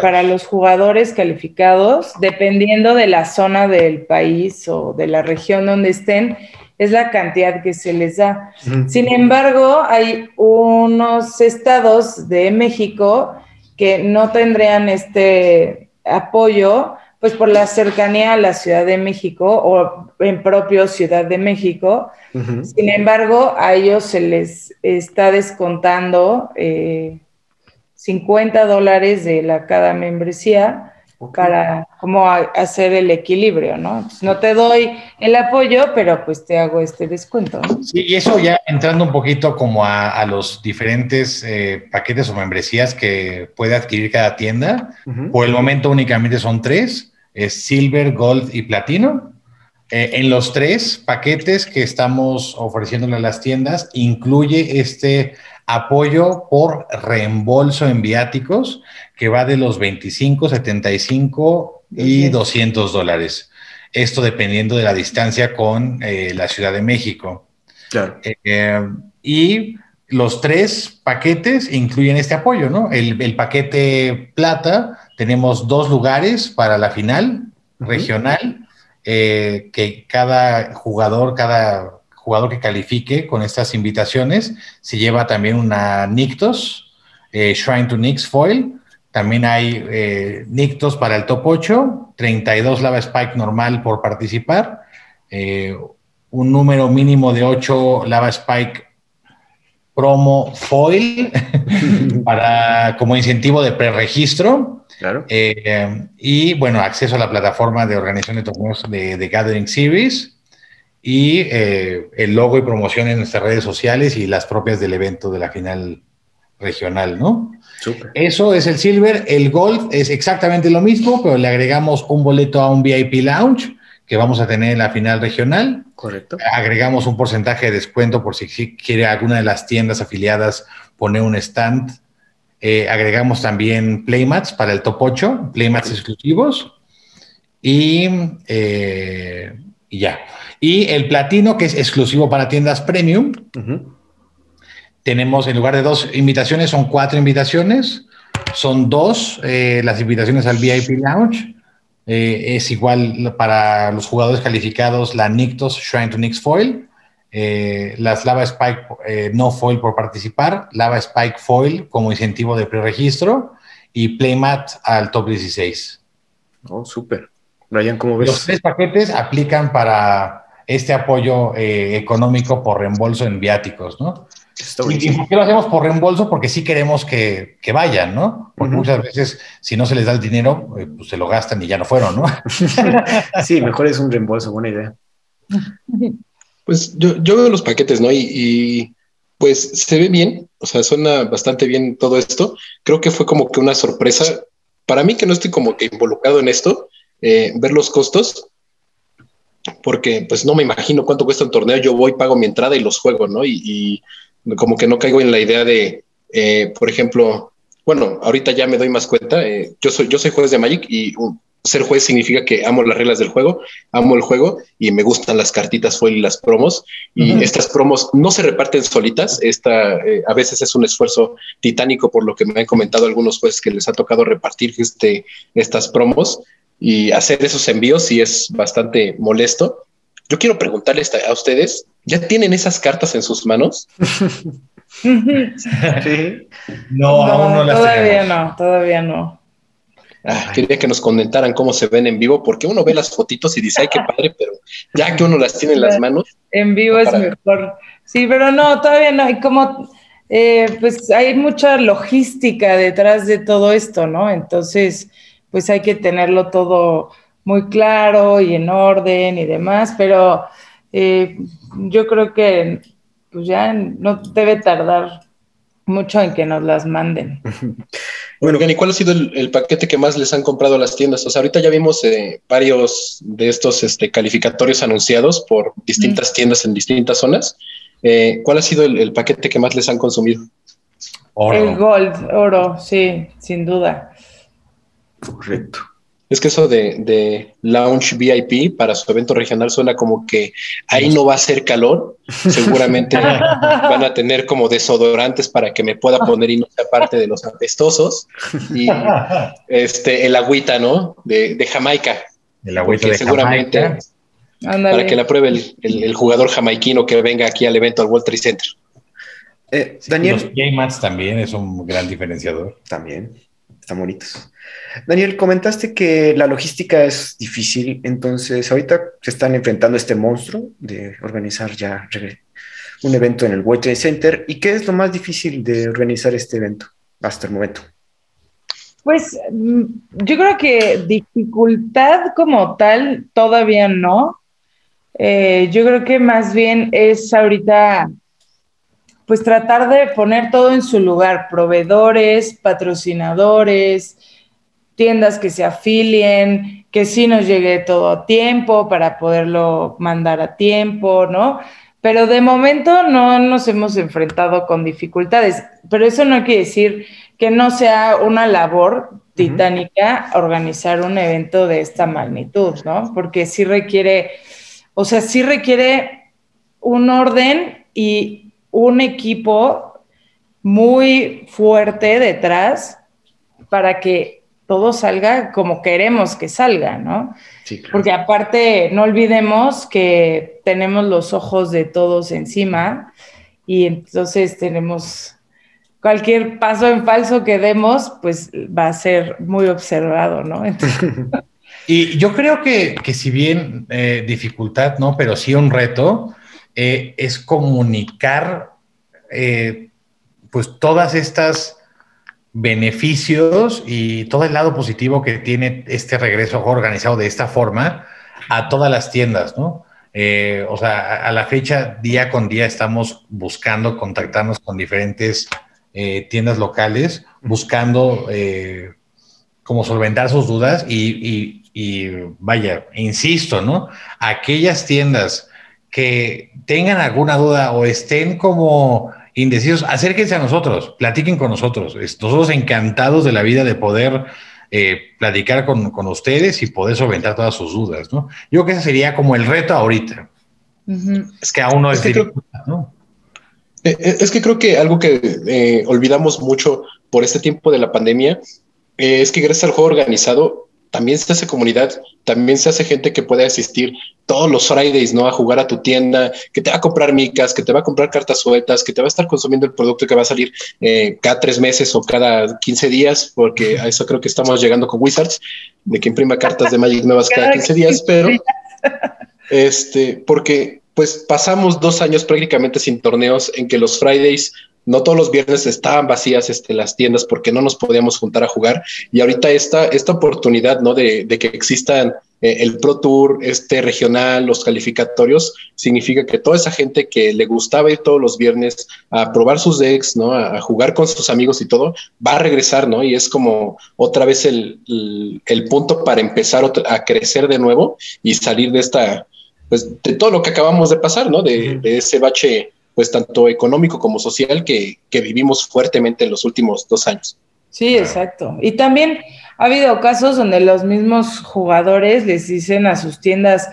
para, los jugadores calificados, dependiendo de la zona del país o de la región donde estén, es la cantidad que se les da. Sin embargo, hay unos estados de México que no tendrían este apoyo, pues por la cercanía a la Ciudad de México o en propio Ciudad de México. Sin embargo, a ellos se les está descontando eh, 50 dólares de la cada membresía para como hacer el equilibrio, ¿no? no te doy el apoyo, pero pues te hago este descuento. ¿no?
Sí, y eso ya entrando un poquito como a, los diferentes eh, paquetes o membresías que puede adquirir cada tienda. Por el momento únicamente son tres, es Silver, Gold y Platino. Eh, en los tres paquetes que estamos ofreciéndole a las tiendas, incluye este apoyo por reembolso en viáticos que va de los 25, 75 y 200 dólares. Esto dependiendo de la distancia con eh, la Ciudad de México. Eh, y los tres paquetes incluyen este apoyo, ¿no? El, paquete plata, tenemos dos lugares para la final regional, eh, que cada jugador, cada jugador que califique con estas invitaciones se lleva también una Nictos, eh, Shrine to Nix Foil. También hay eh, Nictos para el top 8, 32 Lava Spike normal por participar, eh, un número mínimo de 8 Lava Spike promo foil para como incentivo de preregistro.
Claro.
Y bueno, acceso a la plataforma de organización de torneos de, Gathering Series y eh, el logo y promoción en nuestras redes sociales y las propias del evento de la final regional, ¿no? Eso es el silver. El gold es exactamente lo mismo, pero le agregamos un boleto a un VIP lounge que vamos a tener en la final regional.
Correcto.
Agregamos un porcentaje de descuento por si quiere alguna de las tiendas afiliadas poner un stand. Eh, agregamos también playmats para el top 8, playmats exclusivos. Y, eh, y, ya. Y el platino, que es exclusivo para tiendas premium. Tenemos, en lugar de dos invitaciones, son cuatro invitaciones. Son dos eh, las invitaciones al VIP Lounge. Eh, es igual para los jugadores calificados la Nictos Shrine to Nix Foil, eh, las Lava Spike no foil por participar, Lava Spike Foil como incentivo de preregistro y Playmat al top 16.
Oh, súper. Brian, ¿cómo ves?
Los tres paquetes aplican para este apoyo económico por reembolso en viáticos, ¿no? ¿Y, por qué lo hacemos por reembolso? Porque sí queremos que, vayan, ¿no? Porque muchas veces, si no se les da el dinero, eh, pues se lo gastan y ya no fueron, ¿no?
sí, mejor es un reembolso, buena idea.
Pues yo, yo veo los paquetes, ¿no? Y, pues se ve bien, o sea, suena bastante bien todo esto. Creo que fue como que una sorpresa. Para mí, que no estoy como que involucrado en esto, eh, ver los costos, porque pues no me imagino cuánto cuesta un torneo. Yo voy, pago mi entrada y los juego, ¿no? y como que no caigo en la idea de, eh, por ejemplo, bueno, ahorita ya me doy más cuenta, eh, yo, soy, yo soy juez de Magic y ser juez significa que amo las reglas del juego, amo el juego y me gustan las cartitas foil y las promos. Y estas promos no se reparten solitas. Esta eh, a veces es un esfuerzo titánico, por lo que me han comentado algunos jueces que les ha tocado repartir este, estas promos y hacer esos envíos y es bastante molesto. Yo quiero preguntarles a ustedes, ¿ya tienen esas cartas en sus manos?
sí. No, aún no las Todavía no, todavía no.
Ah, quería que nos comentaran cómo se ven en vivo, porque uno ve las fotitos y dice, ay, qué padre, pero ya que uno las tiene en las manos.
En vivo es mejor. Sí, pero no, todavía no. Y como, eh, pues hay mucha logística detrás de todo esto, ¿no? Entonces, pues hay que tenerlo todo muy claro y en orden y demás, pero eh, yo creo que pues ya no debe tardar mucho en que nos las manden.
Bueno, ¿y cuál ha sido el, paquete que más les han comprado a las tiendas? O sea, ahorita ya vimos eh, varios de estos este, calificatorios anunciados por distintas mm. tiendas en distintas zonas. Eh, ¿Cuál ha sido el, paquete que más les han consumido?
El Gold, oro, sí, sin duda.
Correcto.
Es que eso de, de Lounge VIP para su evento regional suena como que ahí no va a ser calor. Seguramente van a tener como desodorantes para que me pueda poner y no sea parte de los apestosos. Y este, el agüita, ¿no? De, de Jamaica.
El agüita de seguramente
Para que la pruebe el, jugador jamaiquino que venga aquí al evento al World Trade Center.
Eh, Daniel. Los Gaymats también es un gran diferenciador.
También. Están bonitos. Daniel, comentaste que la logística es difícil, entonces ahorita se están enfrentando a este monstruo de organizar ya un evento en el World Trade Center. ¿Y qué es lo más difícil de organizar este evento hasta el momento?
Pues mm, yo creo que dificultad como tal todavía no. Eh, yo creo que más bien es ahorita pues tratar de poner todo en su lugar, proveedores, patrocinadores, tiendas que se afilien, que sí nos llegue todo a tiempo para poderlo mandar a tiempo, ¿no? Pero de momento no nos hemos enfrentado con dificultades, pero eso no quiere decir que no sea una labor titánica organizar un evento de esta magnitud, ¿no? Porque sí requiere, o sea, sí requiere un orden y un equipo muy fuerte detrás para que todo salga como queremos que salga, ¿no? Sí, Porque aparte, no olvidemos que tenemos los ojos de todos encima y entonces tenemos cualquier paso en falso que demos, pues va a ser muy observado, ¿no?
y yo creo que, si bien eh, dificultad, ¿no? Pero sí un reto, eh, es comunicar eh, pues todas estas beneficios y todo el lado positivo que tiene este regreso organizado de esta forma a todas las tiendas, ¿no? Eh, o sea, a, la fecha, día con día, estamos buscando contactarnos con diferentes tiendas locales, buscando cómo solventar sus dudas y, y, vaya, insisto, ¿no? Aquellas tiendas que tengan alguna duda o estén como indecisos, acérquense a nosotros, platiquen con nosotros. Nosotros encantados de la vida de poder eh, platicar con, ustedes y poder solventar todas sus dudas, ¿no? Yo creo que ese sería como el reto ahorita. Es que aún no es,
es ¿no? Eh, eh, es que creo que algo que olvidamos mucho por este tiempo de la pandemia es que gracias al juego organizado también se hace comunidad, también se hace gente que puede asistir todos los Fridays, ¿no? A jugar a tu tienda, que te va a comprar micas, que te va a comprar cartas sueltas, que te va a estar consumiendo el producto que va a salir eh, cada tres meses o cada 15 días, porque a eso creo que estamos llegando con Wizards, de que imprima cartas de Magic nuevas cada 15 días, pero este, porque pues pasamos dos años prácticamente sin torneos en que los Fridays no todos los viernes estaban vacías este, las tiendas porque no nos podíamos juntar a jugar. Y ahorita esta, esta oportunidad ¿no? de, que existan eh, el Pro Tour, este regional, los calificatorios, significa que toda esa gente que le gustaba ir todos los viernes a probar sus decks, ¿no? a, jugar con sus amigos y todo, va a regresar, ¿no? Y es como otra vez el, el, punto para empezar a crecer de nuevo y salir de esta, pues de todo lo que acabamos de pasar, ¿no? De, de ese bache pues tanto económico como social que, vivimos fuertemente en los últimos dos años.
Sí, exacto. Y también ha habido casos donde los mismos jugadores les dicen a sus tiendas,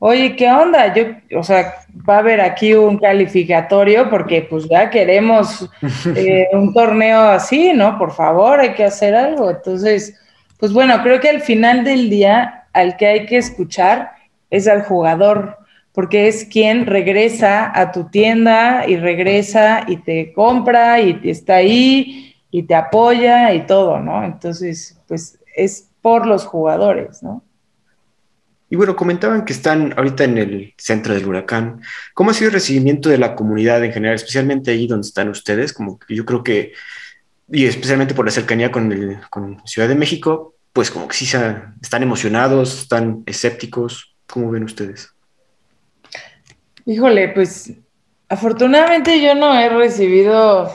oye, ¿qué onda? Yo, o sea, va a haber aquí un calificatorio porque pues ya queremos eh, un torneo así, ¿no? Por favor, hay que hacer algo. Entonces, pues bueno, creo que al final del día al que hay que escuchar es al jugador, porque es quien regresa a tu tienda y regresa y te compra y está ahí y te apoya y todo, ¿no? Entonces, pues es por los jugadores, ¿no?
Y bueno, comentaban que están ahorita en el centro del huracán. ¿Cómo ha sido el recibimiento de la comunidad en general, especialmente ahí donde están ustedes? Como que yo creo que, y especialmente por la cercanía con, Ciudad de México, pues como que sí están emocionados, están escépticos. ¿Cómo ven ustedes?
Híjole, pues afortunadamente yo no he recibido,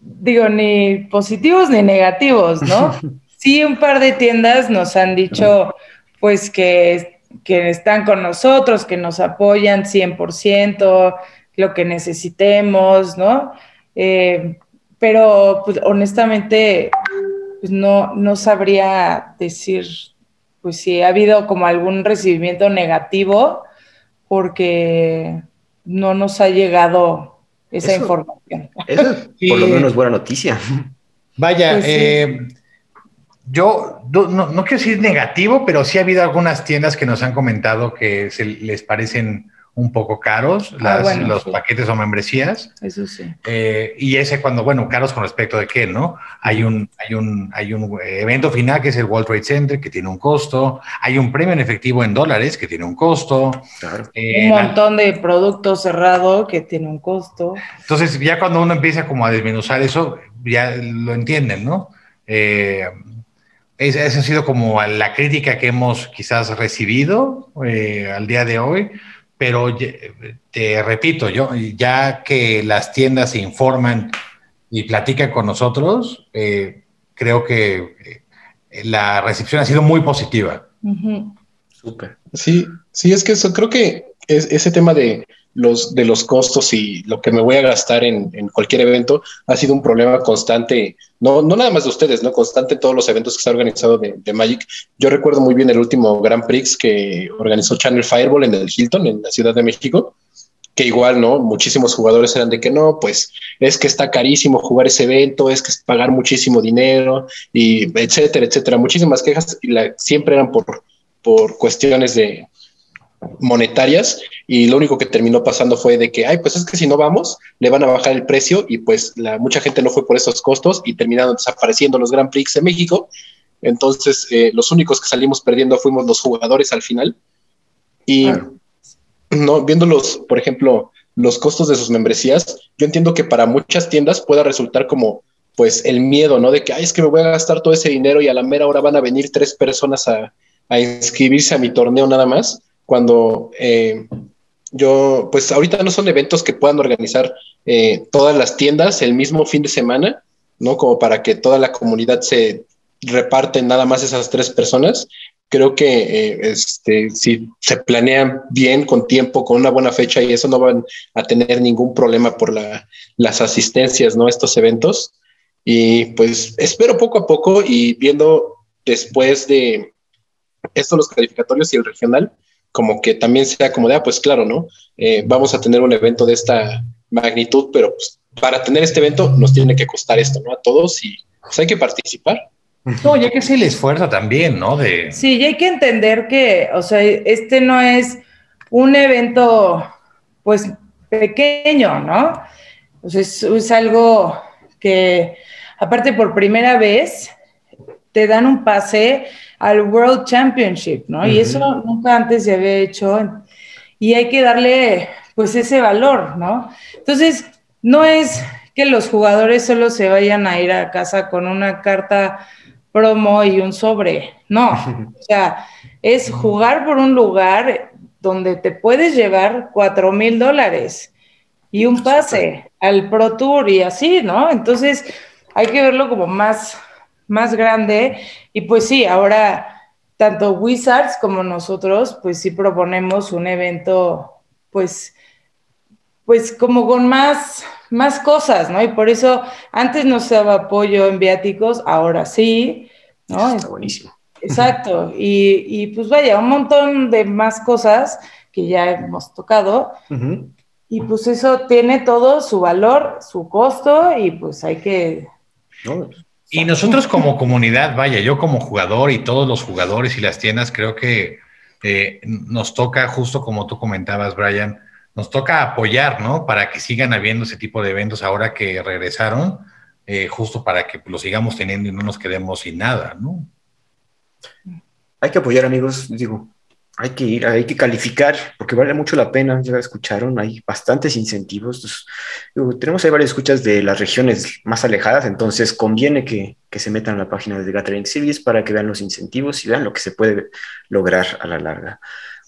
digo, ni positivos ni negativos, ¿no? Sí, un par de tiendas nos han dicho, pues, que, que están con nosotros, que nos apoyan 100%, lo que necesitemos, ¿no? Eh, pero, pues, honestamente, pues, no, no sabría decir, pues, si ha habido como algún recibimiento negativo porque no nos ha llegado esa información.
Eso es por lo menos buena noticia.
Vaya, pues eh, yo no, no, quiero decir negativo, pero sí ha habido algunas tiendas que nos han comentado que se les parecen un poco caros, ah, los paquetes o membresías.
Eso sí.
Eh, y ese cuando, bueno, caros con respecto de qué, ¿no? Hay un, hay, un, hay un evento final que es el World Trade Center que tiene un costo, hay un premio en efectivo en dólares que tiene un costo.
Eh, un montón de productos cerrado que tiene un costo.
Entonces, ya cuando uno empieza como a desmenuzar eso, ya lo entienden, ¿no? Eh, esa ha sido como la crítica que hemos quizás recibido al día de hoy pero te repito, yo, ya que las tiendas se informan y platican con nosotros, eh, creo que eh, la recepción ha sido muy positiva.
Súper. Sí, sí, es que eso, creo que es, ese tema de los, de los costos y lo que me voy a gastar en, cualquier evento ha sido un problema constante, no, no nada más de ustedes, ¿no? Constante todos los eventos que se ha organizado de, Magic. Yo recuerdo muy bien el último Grand Prix que organizó Channel Fireball en el Hilton, en la Ciudad de México, que igual, ¿no? Muchísimos jugadores eran de que no, pues es que está carísimo jugar ese evento, es que es pagar muchísimo dinero y etcétera, etcétera. Muchísimas quejas y siempre eran por, por cuestiones de, monetarias y lo único que terminó pasando fue de que, ay, pues es que si no vamos, le van a bajar el precio y pues la, mucha gente no fue por esos costos y terminaron desapareciendo los Grand Prix de México. Entonces, eh, los únicos que salimos perdiendo fuimos los jugadores al final. Y no, viéndolos, por ejemplo, los costos de sus membresías, yo entiendo que para muchas tiendas pueda resultar como pues el miedo, ¿no? De que, ay, es que me voy a gastar todo ese dinero y a la mera hora van a venir tres personas a, a inscribirse a mi torneo nada más, cuando eh, yo, pues ahorita no son eventos que puedan organizar eh, todas las tiendas el mismo fin de semana, ¿no? Como para que toda la comunidad se reparte nada más esas tres personas. Creo que eh, este, si se planean bien, con tiempo, con una buena fecha y eso no van a tener ningún problema por la, las asistencias, ¿no? Estos eventos. Y pues espero poco a poco y viendo después de esto los calificatorios y el regional, como que también sea como de, ah, pues claro, ¿no? Eh, vamos a tener un evento de esta magnitud, pero pues, para tener este evento nos tiene que costar esto, ¿no? A todos y pues hay que participar.
No, ya que sí el esfuerzo también, ¿no? De...
Sí, y hay que entender que, o sea, este no es un evento, pues, pequeño, ¿no? O sea, es, es algo que, aparte, por primera vez, te dan un pase al World Championship, ¿no? Y eso nunca antes se había hecho y hay que darle pues ese valor, ¿no? Entonces, no es que los jugadores solo se vayan a ir a casa con una carta promo y un sobre, no, o sea, es jugar por un lugar donde te puedes llevar cuatro mil dólares y un pase al Pro Tour y así, ¿no? Entonces, hay que verlo como más más grande. Y pues sí, ahora tanto Wizards como nosotros, pues sí proponemos un evento, pues, pues como con más, más cosas, ¿no? Y por eso antes no se daba apoyo en viáticos, ahora sí, ¿no?
Está buenísimo.
Exacto. Y, y, pues vaya, un montón de más cosas que ya hemos tocado. Y pues eso tiene todo su valor, su costo, y pues hay que
y nosotros como comunidad, vaya, yo como jugador y todos los jugadores y las tiendas, creo que eh, nos toca, justo como tú comentabas, Brian, nos toca apoyar, ¿no? Para que sigan habiendo ese tipo de eventos ahora que regresaron, eh, justo para que lo sigamos teniendo y no nos quedemos sin nada, ¿no?
Hay que apoyar, amigos, digo, hay que ir, hay que calificar, porque vale mucho la pena, ya escucharon, hay bastantes incentivos. tenemos ahí varias escuchas de las regiones más alejadas, entonces conviene que, se metan a la página de Gathering Series para que vean los incentivos y vean lo que se puede lograr a la larga.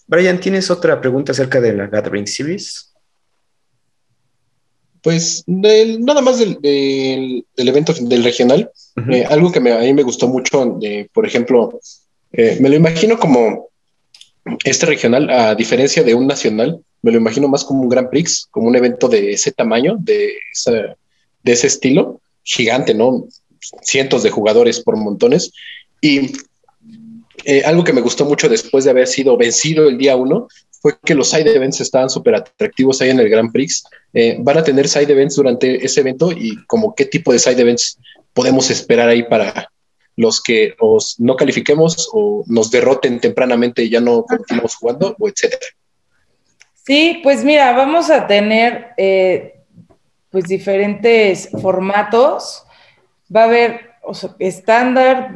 Brian, ¿tienes otra pregunta acerca de la Gathering Series?
Pues nada más del, evento del regional, eh, algo que a mí me gustó mucho, de, por ejemplo, eh, me lo imagino como este regional, a diferencia de un nacional, me lo imagino más como un Grand Prix, como un evento de ese tamaño, de, ese estilo, gigante, ¿no? Cientos de jugadores por montones. Y eh, algo que me gustó mucho después de haber sido vencido el día uno fue que los side events estaban súper atractivos ahí en el Grand Prix. Eh, van a tener side events durante ese evento y como qué tipo de side events podemos esperar ahí para, los que os no califiquemos o nos derroten tempranamente y ya no continuamos jugando, o etcétera.
Sí, pues mira, vamos a tener eh, pues diferentes formatos. Va a haber estándar,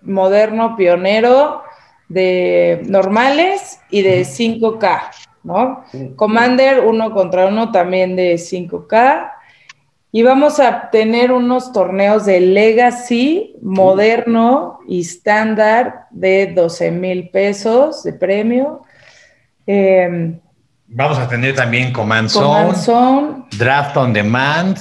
moderno, pionero, de normales y de 5K, ¿no? Commander uno contra uno también de 5K y vamos a tener unos torneos de Legacy moderno y estándar de 12 mil pesos de premio.
Em, vamos a tener también Command, Zone, Draft on Demand,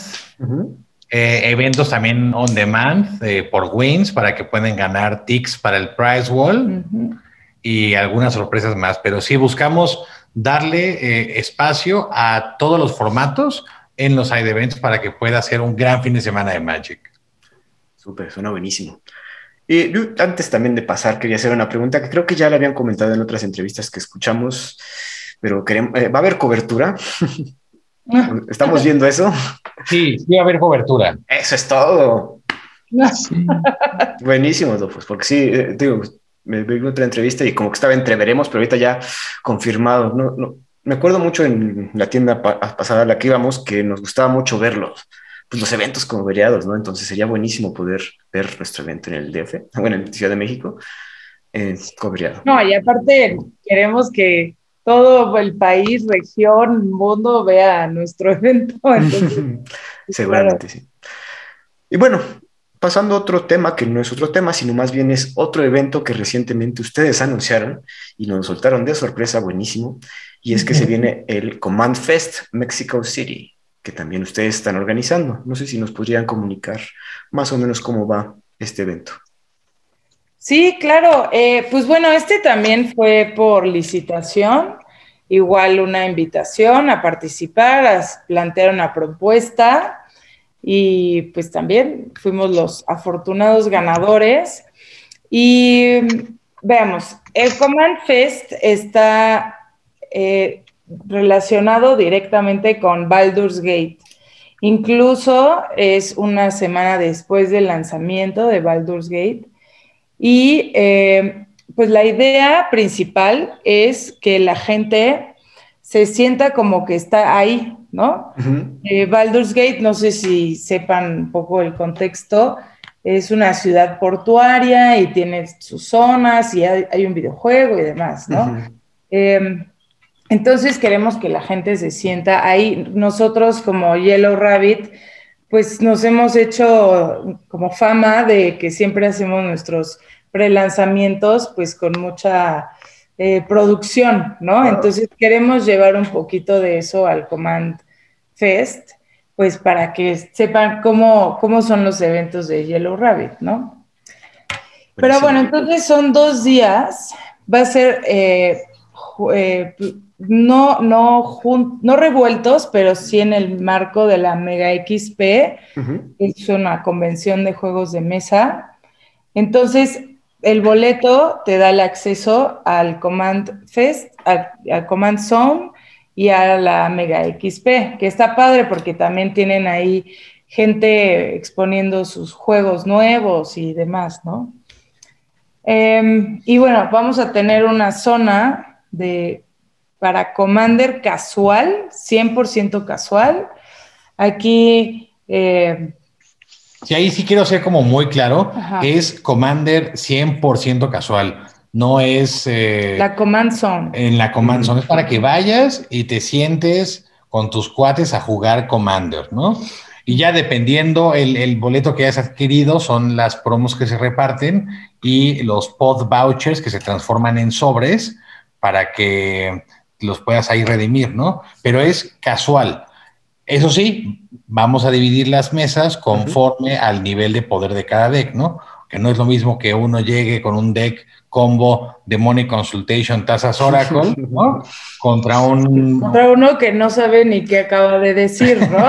eh, eventos también on demand eh, por wins para que puedan ganar ticks para el prize wall y algunas sorpresas más. Pero sí buscamos darle eh, espacio a todos los formatos en los side events para que pueda ser un gran fin de semana de Magic.
Súper, suena buenísimo. Y antes también de pasar, quería hacer una pregunta que creo que ya la habían comentado en otras entrevistas que escuchamos, pero queremos, eh, ¿va a haber cobertura? ¿Estamos viendo eso?
Sí, sí va a haber cobertura.
Eso es todo. Buenísimo, pues, porque sí, eh, digo, me vi otra entrevista y como que estaba entreveremos, pero ahorita ya confirmado. No, no, me acuerdo mucho en la tienda pasada a la que íbamos que nos gustaba mucho verlos, pues los eventos como variados, ¿no? Entonces sería buenísimo poder ver nuestro evento en el DF, bueno, en Ciudad de México, eh,
No, y aparte queremos que todo el país, región, mundo vea nuestro evento.
Seguramente sí. Y bueno, pasando a otro tema que no es otro tema, sino más bien es otro evento que recientemente ustedes anunciaron y nos soltaron de sorpresa buenísimo, y es que se viene el Command Fest Mexico City, que también ustedes están organizando. No sé si nos podrían comunicar más o menos cómo va este evento.
Sí, claro. Eh, pues bueno, este también fue por licitación, igual una invitación a participar, a plantear una propuesta y pues también fuimos los afortunados ganadores. Y veamos, el Command Fest está eh, relacionado directamente con Baldur's Gate. Incluso es una semana después del lanzamiento de Baldur's Gate. Y eh, pues la idea principal es que la gente se sienta como que está ahí, ¿no? Eh, Baldur's Gate, no sé si sepan un poco el contexto, es una ciudad portuaria y tiene sus zonas y hay, un videojuego y demás, ¿no? Em, entonces queremos que la gente se sienta ahí. Nosotros como Yellow Rabbit, pues nos hemos hecho como fama de que siempre hacemos nuestros prelanzamientos pues con mucha eh, producción, ¿no? Entonces queremos llevar un poquito de eso al Command Fest, pues para que sepan cómo, cómo son los eventos de Yellow Rabbit, ¿no? Pero bueno, entonces son dos días, va a ser eh, eh, no, no, no revueltos, pero sí en el marco de la Mega XP, es una convención de juegos de mesa. Entonces, el boleto te da el acceso al Command Fest, al, Command Zone y a la Mega XP, que está padre porque también tienen ahí gente exponiendo sus juegos nuevos y demás, ¿no? Em, y bueno, vamos a tener una zona de para Commander casual, 100% casual. Aquí... Eh,
sí, ahí sí quiero ser como muy claro, es Commander 100% casual. No es...
Eh, la Command Zone.
En la Command Zone. Es para que vayas y te sientes con tus cuates a jugar Commander, ¿no? Y ya dependiendo el, el, boleto que hayas adquirido, son las promos que se reparten y los pod vouchers que se transforman en sobres para que los puedas ahí redimir, ¿no? Pero es casual. Eso sí, vamos a dividir las mesas conforme al nivel de poder de cada deck, ¿no? Que no es lo mismo que uno llegue con un deck combo de Money Consultation Tazas Oracle, ¿no? Contra un...
Contra uno que no sabe ni qué acaba de decir, ¿no?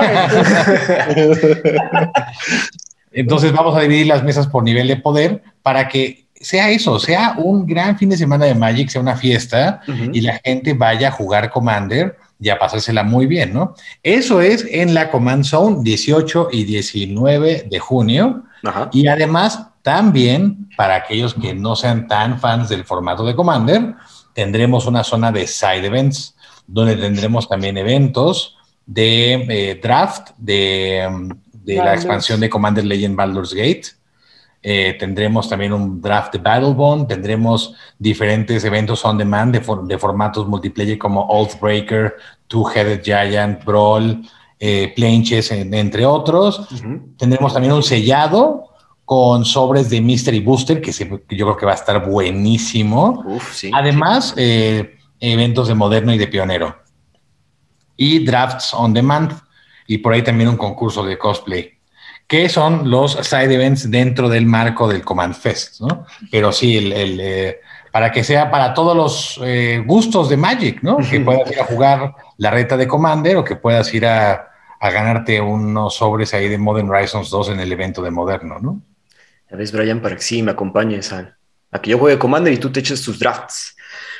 Entonces vamos a dividir las mesas por nivel de poder para que sea eso, sea un gran fin de semana de Magic, sea una fiesta y la gente vaya a jugar Commander y a pasársela muy bien, ¿no? Eso es en la Command Zone 18 y 19 de junio. Y además, también para aquellos que no sean tan fans del formato de Commander, tendremos una zona de side events donde tendremos también eventos de eh, draft de, de la expansión de Commander Legend Baldur's Gate eh, tendremos también un draft de Battlebond, tendremos diferentes eventos on demand de, formatos multiplayer como Oathbreaker, Two-Headed Giant, Brawl, eh, Chess, entre otros. Tendremos también un sellado con sobres de Mystery Booster, que, yo creo que va a estar buenísimo. Además, eh, eventos de moderno y de pionero. Y drafts on demand. Y por ahí también un concurso de cosplay que son los side events dentro del marco del Command Fest, ¿no? Pero sí, el, eh, para que sea para todos los eh, gustos de Magic, ¿no? Que puedas ir a jugar la reta de Commander o que puedas ir a, ganarte unos sobres ahí de Modern Horizons 2 en el evento de Moderno, ¿no?
Ya ves, Brian, para que sí me acompañes a, que yo juegue Commander y tú te eches tus drafts.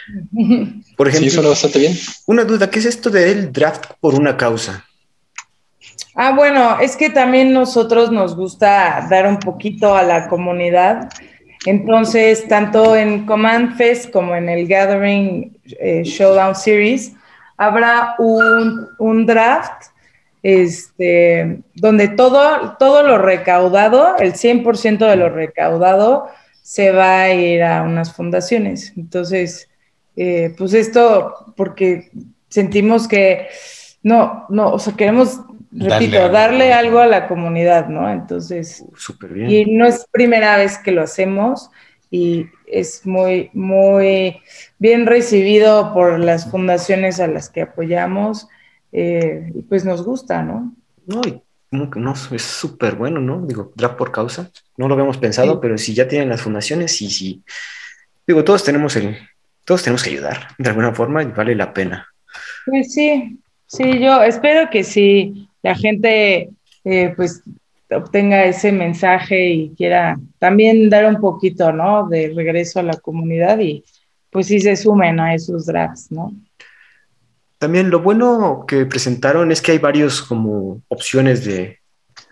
Por ejemplo, sí, suena bastante bien.
Una duda, ¿qué es esto del draft por una causa?
Ah, bueno, es que también nosotros nos gusta dar un poquito a la comunidad. Entonces, tanto en Command Fest como en el Gathering eh, Showdown Series, habrá un, draft este, donde todo, todo lo recaudado, el 100% de lo recaudado, se va a ir a unas fundaciones. Entonces, eh, pues esto, porque sentimos que no, no, o sea, queremos, repito, darle, algo a la comunidad, ¿no? Entonces,
Súper bien.
y no es primera vez que lo hacemos y es muy, muy bien recibido por las fundaciones a las que apoyamos eh, y pues nos gusta, ¿no?
No, y no, es súper bueno, ¿no? Digo, draft por causa. No lo habíamos pensado, pero si ya tienen las fundaciones, sí, sí. Digo, todos tenemos el, todos tenemos que ayudar de alguna forma y vale la pena.
Pues sí, sí, yo espero que si la gente eh, pues obtenga ese mensaje y quiera también dar un poquito, ¿no? De regreso a la comunidad y pues sí se sumen a esos drafts, ¿no?
También lo bueno que presentaron es que hay varios como opciones de,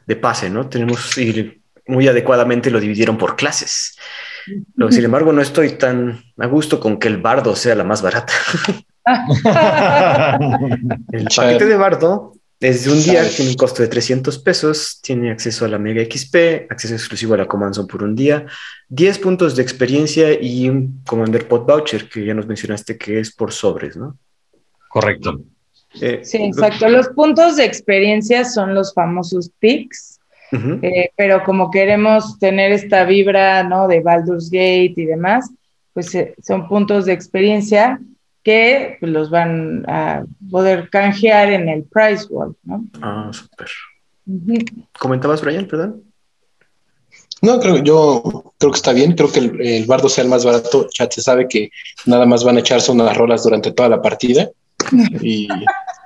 de pase, ¿no? Tenemos y muy adecuadamente lo dividieron por clases. Sin embargo, no estoy tan a gusto con que el bardo sea la más barata. el paquete de bardo desde un día tiene un costo de 300 pesos, tiene acceso a la Mega XP, acceso exclusivo a la Command Zone por un día, 10 puntos de experiencia y un Commander Pod Voucher que ya nos mencionaste que es por sobres, ¿no?
Correcto.
Eh, sí, exacto. Los puntos de experiencia son los famosos picks, uh -huh. eh, pero como queremos tener esta vibra, ¿no? De Baldur's Gate y demás, pues eh, son puntos de experiencia que pues, los van a poder canjear en el price wall, ¿no?
Ah, súper. Uh -huh. ¿Comentabas, Brian, perdón?
No, creo, yo creo que está bien. Creo que el, el, bardo sea el más barato. Ya se sabe que nada más van a echarse unas rolas durante toda la partida. Y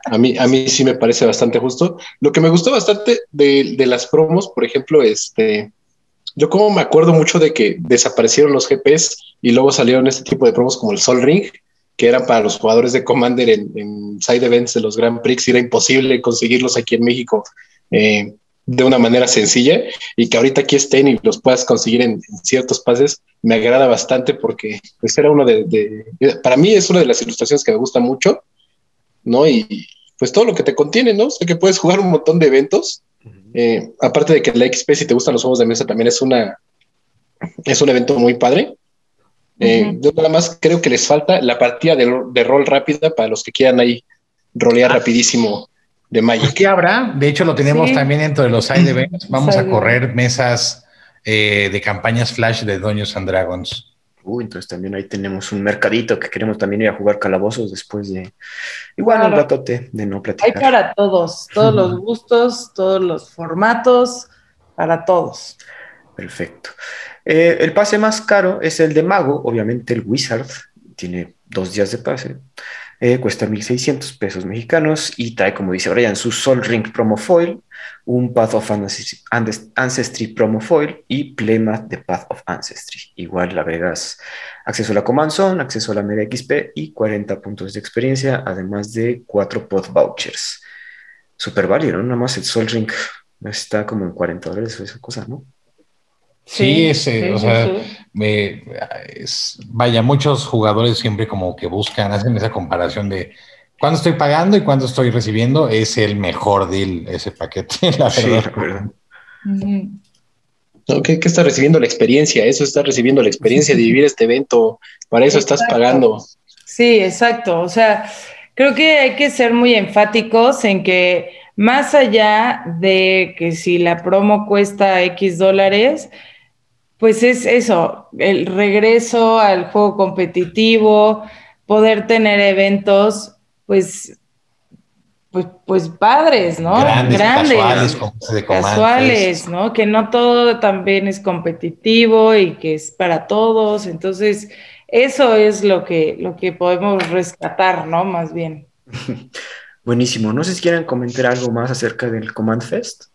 a mí, a mí sí me parece bastante justo. Lo que me gustó bastante de, de las promos, por ejemplo, este, yo como me acuerdo mucho de que desaparecieron los GPs y luego salieron este tipo de promos como el Sol Ring, que eran para los jugadores de Commander en, en side events de los Grand Prix, era imposible conseguirlos aquí en México eh, de una manera sencilla, y que ahorita aquí estén y los puedas conseguir en, en ciertos pases, me agrada bastante porque pues era uno de, de, para mí es una de las ilustraciones que me gusta mucho, ¿no? Y pues todo lo que te contiene, ¿no? Sé que puedes jugar un montón de eventos, eh, aparte de que la XP, si te gustan los juegos de mesa, también es una, es un evento muy padre, eh, uh -huh. Yo nada más creo que les falta la partida de, de rol rápida para los que quieran ahí rolear ah. rapidísimo de Magic.
Aquí habrá, de hecho lo tenemos sí. también dentro de los side events. Vamos a correr mesas eh, de campañas flash de Dungeons and Dragons.
Uy, entonces también ahí tenemos un mercadito que queremos también ir a jugar calabozos después de igual claro. un ratote de no platicar.
Hay para todos, todos los gustos, todos los formatos, para todos.
Perfecto. Eh, el pase más caro es el de Mago, obviamente el Wizard, tiene dos días de pase. Eh, cuesta 1.600 pesos mexicanos y trae, como dice Brian, su Sol Ring Promo Foil, un Path of Ancestry Promo Foil y Playmat de Path of Ancestry. Igual le agregas acceso a la Command Zone, acceso a la Mega XP y 40 puntos de experiencia, además de 4 Pod Vouchers. Super válido, ¿no? Nada más el Sol Ring está como en 40 dólares o esa cosa, ¿no?
Sí, ese, sí, o sea, sí. Me, es, vaya, muchos jugadores siempre como que buscan, hacen esa comparación de cuándo estoy pagando y cuándo estoy recibiendo, es el mejor deal ese paquete, la
sí,
verdad.
verdad.
No, ¿qué, ¿qué, está recibiendo la experiencia? Eso está recibiendo la experiencia de vivir este evento, para eso exacto. estás pagando.
Sí, exacto, o sea, creo que hay que ser muy enfáticos en que más allá de que si la promo cuesta X dólares, pues es eso, el regreso al juego competitivo, poder tener eventos, pues, pues, pues padres, ¿no?
Grandes, Grandes casuales, de
casuales, ¿no? Que no todo también es competitivo y que es para todos. Entonces, eso es lo que, lo que podemos rescatar, ¿no? Más bien.
Buenísimo. No sé si quieren comentar algo más acerca del Command Fest.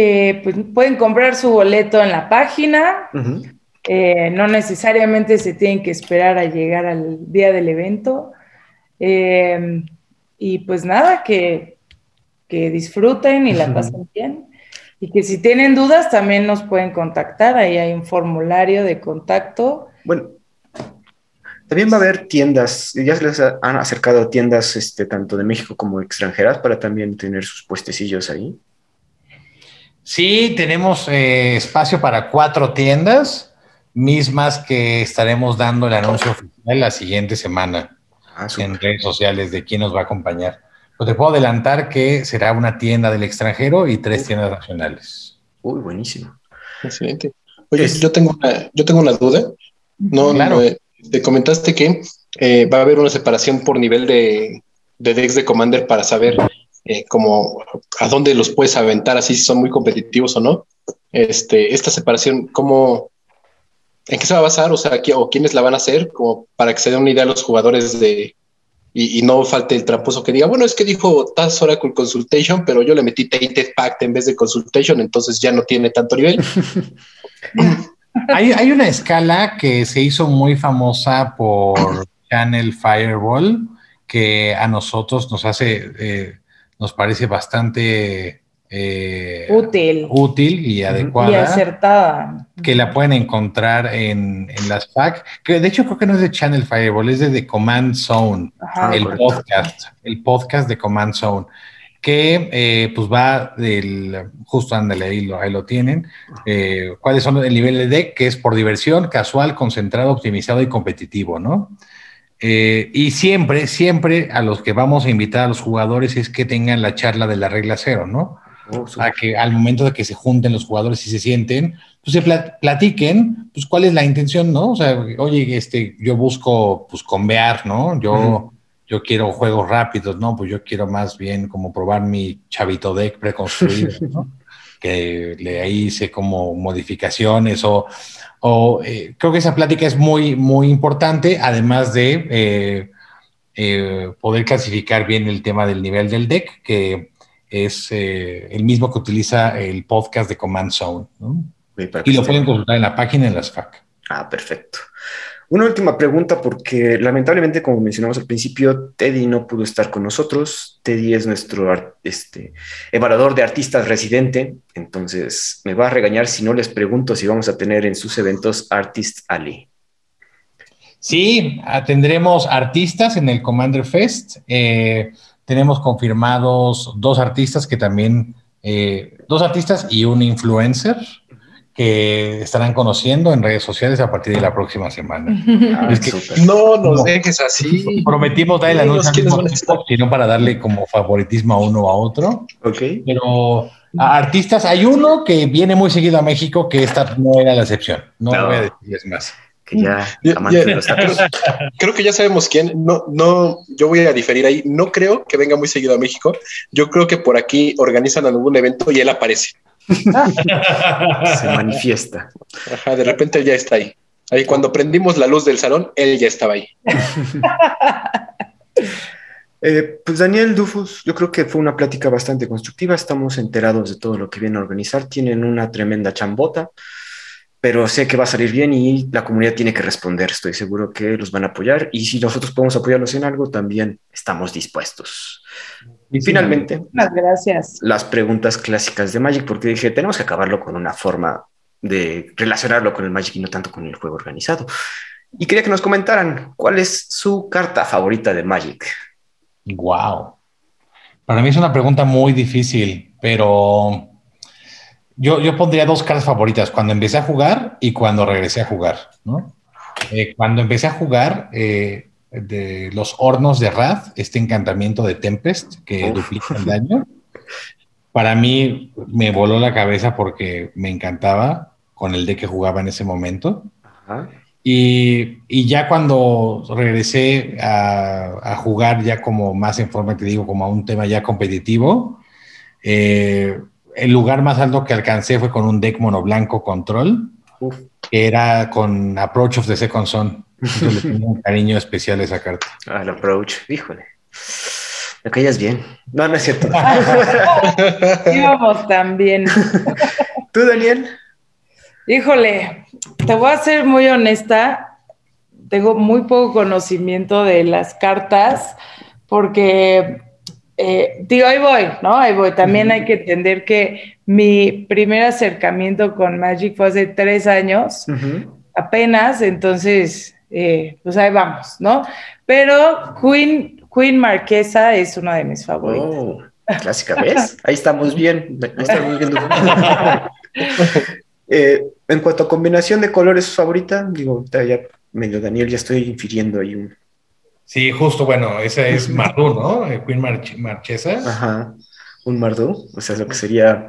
Eh, pues pueden comprar su boleto en la página. Uh -huh. eh, no necesariamente se tienen que esperar a llegar al día del evento. Eh, y pues nada, que, que disfruten y la uh -huh. pasen bien. Y que si tienen dudas también nos pueden contactar. Ahí hay un formulario de contacto.
Bueno, también va a haber tiendas, ya se les han acercado tiendas este, tanto de México como extranjeras para también tener sus puestecillos ahí.
Sí, tenemos eh, espacio para cuatro tiendas mismas que estaremos dando el anuncio oficial la siguiente semana ah, en redes sociales de quién nos va a acompañar. Pues te puedo adelantar que será una tienda del extranjero y tres tiendas nacionales.
Uy, buenísimo.
Excelente. Oye, yo, tengo una, yo tengo una duda. No, claro. Eh, te comentaste que eh, va a haber una separación por nivel de, de decks de Commander para saber eh, cómo a dónde los puedes aventar, así si son muy competitivos o no. Este, esta separación, ¿cómo, ¿en qué se va a basar? O sea, ¿o quiénes la van a hacer? Como para que se den una idea a los jugadores de, y, no falte el tramposo que diga, bueno, es que dijo Taz Oracle Consultation, pero yo le metí Tainted Pact en vez de Consultation, entonces ya no tiene tanto nivel.
hay, hay, una escala que se hizo muy famosa por Channel Firewall, que a nosotros nos hace, eh, nos parece bastante eh,
útil.
útil y adecuada.
Y acertada.
Que la pueden encontrar en, en, las FAQ, que de hecho creo que no es de Channel Firewall, es de The Command Zone, el podcast, el podcast de Command Zone, que eh, pues va del, justo ándale, ahí lo, ahí lo tienen, eh, cuáles son el nivel de deck, que es por diversión, casual, concentrado, optimizado y competitivo, ¿no? Y siempre, siempre a los que vamos a invitar a los jugadores es que tengan la charla de la regla cero, ¿no? Oh, a que al momento de que se junten los jugadores y se sienten, pues se platiquen, pues cuál es la intención, ¿no? O sea, oye, este, yo busco, pues, convear, ¿no? Yo, yo quiero juegos rápidos, ¿no? Pues yo quiero más bien como probar mi chavito deck preconstruido, ¿no? que le hice como modificaciones o, o eh, creo que esa plática es muy, muy importante, además de eh, eh, poder clasificar bien el tema del nivel del deck, que es el mismo que utiliza el podcast de Command Zone. Y lo pueden consultar en la página en las FAQ.
Ah, perfecto. Una última pregunta, porque lamentablemente, como mencionamos al principio, Teddy no pudo estar con nosotros. Teddy es nuestro este, evaluador de artistas residente, entonces me va a regañar si no les pregunto si vamos a tener en sus eventos Artist Ali.
Sí, tendremos artistas en el Commander Fest. Eh, tenemos confirmados dos artistas que también, eh, dos artistas y un influencer que estarán conociendo en redes sociales a partir de la próxima semana.
Ah, es que, no nos dejes así.
Prometimos darle la anuncio sino para darle como favoritismo a uno o a otro.
Ok.
Pero a artistas, hay uno que viene muy seguido a México, que esta no era la excepción. No, no. voy a decirles más
que ya,
Creo que ya sabemos quién. No, no, yo voy a diferir ahí. No creo que venga muy seguido a México. Yo creo que por aquí organizan algún evento y él aparece.
Se manifiesta.
Ajá, de repente él ya está ahí. Ahí cuando prendimos la luz del salón, él ya estaba ahí.
Eh, pues Daniel Dufus, yo creo que fue una plática bastante constructiva. Estamos enterados de todo lo que viene a organizar. Tienen una tremenda chambota pero sé que va a salir bien y la comunidad tiene que responder. Estoy seguro que los van a apoyar y si nosotros podemos apoyarlos en algo, también estamos dispuestos. Y finalmente,
gracias.
Las preguntas clásicas de Magic, porque dije, tenemos que acabarlo con una forma de relacionarlo con el Magic y no tanto con el juego organizado. Y quería que nos comentaran cuál es su carta favorita de Magic.
Wow. Para mí es una pregunta muy difícil, pero yo, yo pondría dos cartas favoritas, cuando empecé a jugar y cuando regresé a jugar, ¿no? Eh, cuando empecé a jugar, eh, de los hornos de Wrath, este encantamiento de Tempest que duplica el daño, para mí me voló la cabeza porque me encantaba con el de que jugaba en ese momento. Y, y, ya cuando regresé a, a, jugar ya como más en forma, te digo, como a un tema ya competitivo, eh, el lugar más alto que alcancé fue con un deck mono blanco control, que era con Approach of the Second Son. le tengo un cariño especial a esa carta.
Ah, el Approach, híjole. Me callas bien. No, no es cierto.
Íbamos también.
¿Tú, Daniel?
Híjole, te voy a ser muy honesta. Tengo muy poco conocimiento de las cartas porque eh, digo, ahí voy, ¿no? Ahí voy. También hay que entender que mi primer acercamiento con Magic fue hace tres años, apenas, entonces, eh, pues ahí vamos, ¿no? Pero Queen, Queen Marquesa es una de mis favoritas. Oh,
clásica, ¿ves? Ahí estamos bien, ahí estamos viendo. Eh, en cuanto a combinación de colores favorita, digo, ya medio Daniel, ya estoy infiriendo ahí un...
Sí, justo, bueno, esa es Mardú, ¿no? Eh, Queen Marchesa.
Ajá, un Mardú, o sea, lo que sería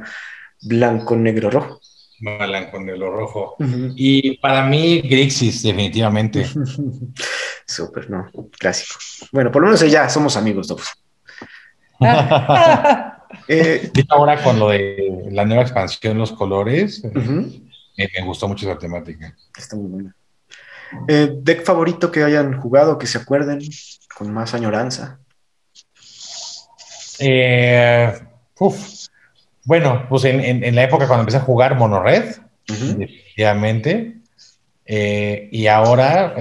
blanco, negro, rojo.
Blanco, negro, rojo. Y para mí, Grixis, definitivamente.
Súper, ¿no? Clásico. Bueno, por lo menos ya somos amigos todos.
eh, ahora con lo de la nueva expansión, los colores, me, gustó mucho esa temática.
Está muy buena. Eh, ¿Deck favorito que hayan jugado, que se acuerden con más añoranza?
Eh, bueno, pues en, la época cuando empecé a jugar Mono Red, definitivamente. Eh, y ahora,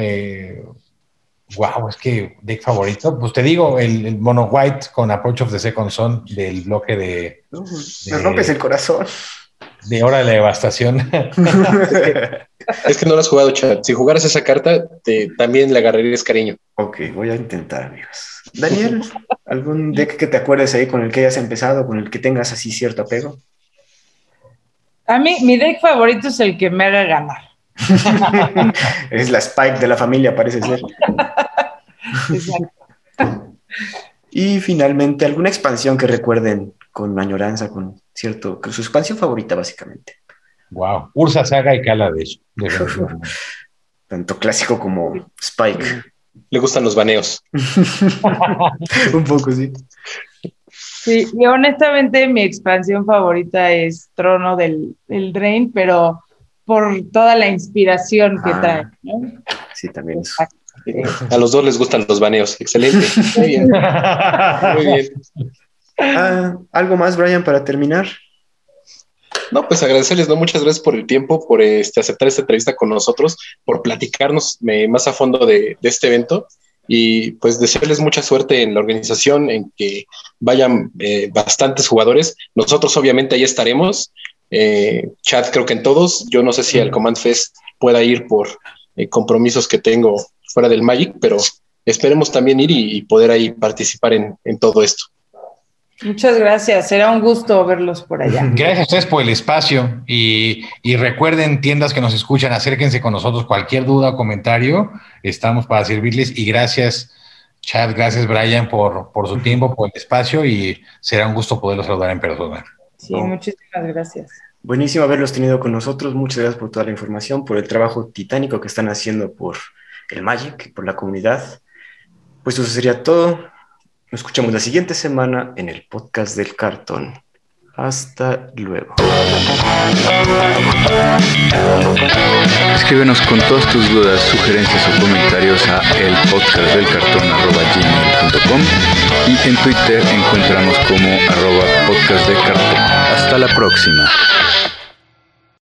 wow, es que deck favorito. Pues te digo, el, Mono White con Approach of the Second Son del bloque de.
me rompes el corazón
de hora de la devastación.
es que no lo has jugado, chat. Si jugaras esa carta, te, también le agarrarías cariño.
Ok, voy a intentar, amigos. Daniel, ¿algún deck que te acuerdes ahí con el que hayas empezado, con el que tengas así cierto apego?
A mí, mi deck favorito es el que me haga ganar.
es la Spike de la familia, parece ser. Exacto. Y finalmente, ¿alguna expansión que recuerden con añoranza, con cierto, su expansión favorita, básicamente?
Wow, Ursa Saga y Kaladesh.
Tanto clásico como Spike.
Le gustan los baneos.
Un poco, sí.
Sí, y honestamente mi expansión favorita es Trono del, Drain, pero por toda la inspiración que ah, trae.
Sí, también es.
A los dos les gustan los baneos. Excelente. Muy bien.
Muy bien. Ah, ¿Algo más, Brian, para terminar?
No, pues agradecerles, ¿no? Muchas gracias por el tiempo, por este, aceptar esta entrevista con nosotros, por platicarnos más a fondo de, este evento y pues desearles mucha suerte en la organización, en que vayan eh, bastantes jugadores. Nosotros obviamente ahí estaremos. Eh, chat creo que en todos. Yo no sé si al Command Fest pueda ir por eh, compromisos que tengo fuera del Magic, pero esperemos también ir y, poder ahí participar en, todo esto.
Muchas gracias, será un gusto verlos por allá.
Gracias a ustedes por el espacio y, recuerden, tiendas que nos escuchan, acérquense con nosotros, cualquier duda o comentario, estamos para servirles y gracias, Chad, gracias Brian por, por su tiempo, por el espacio y será un gusto poderlos saludar en persona.
Sí, muchísimas gracias.
Buenísimo haberlos tenido con nosotros, muchas gracias por toda la información, por el trabajo titánico que están haciendo por el Magic, por la comunidad. Pues eso sería todo. Nos escuchamos la siguiente semana en el podcast del cartón. Hasta luego.
Escríbenos con todas tus dudas, sugerencias o comentarios a elpodcastdelcartón.com y en Twitter encuéntranos como arroba podcast Hasta la próxima.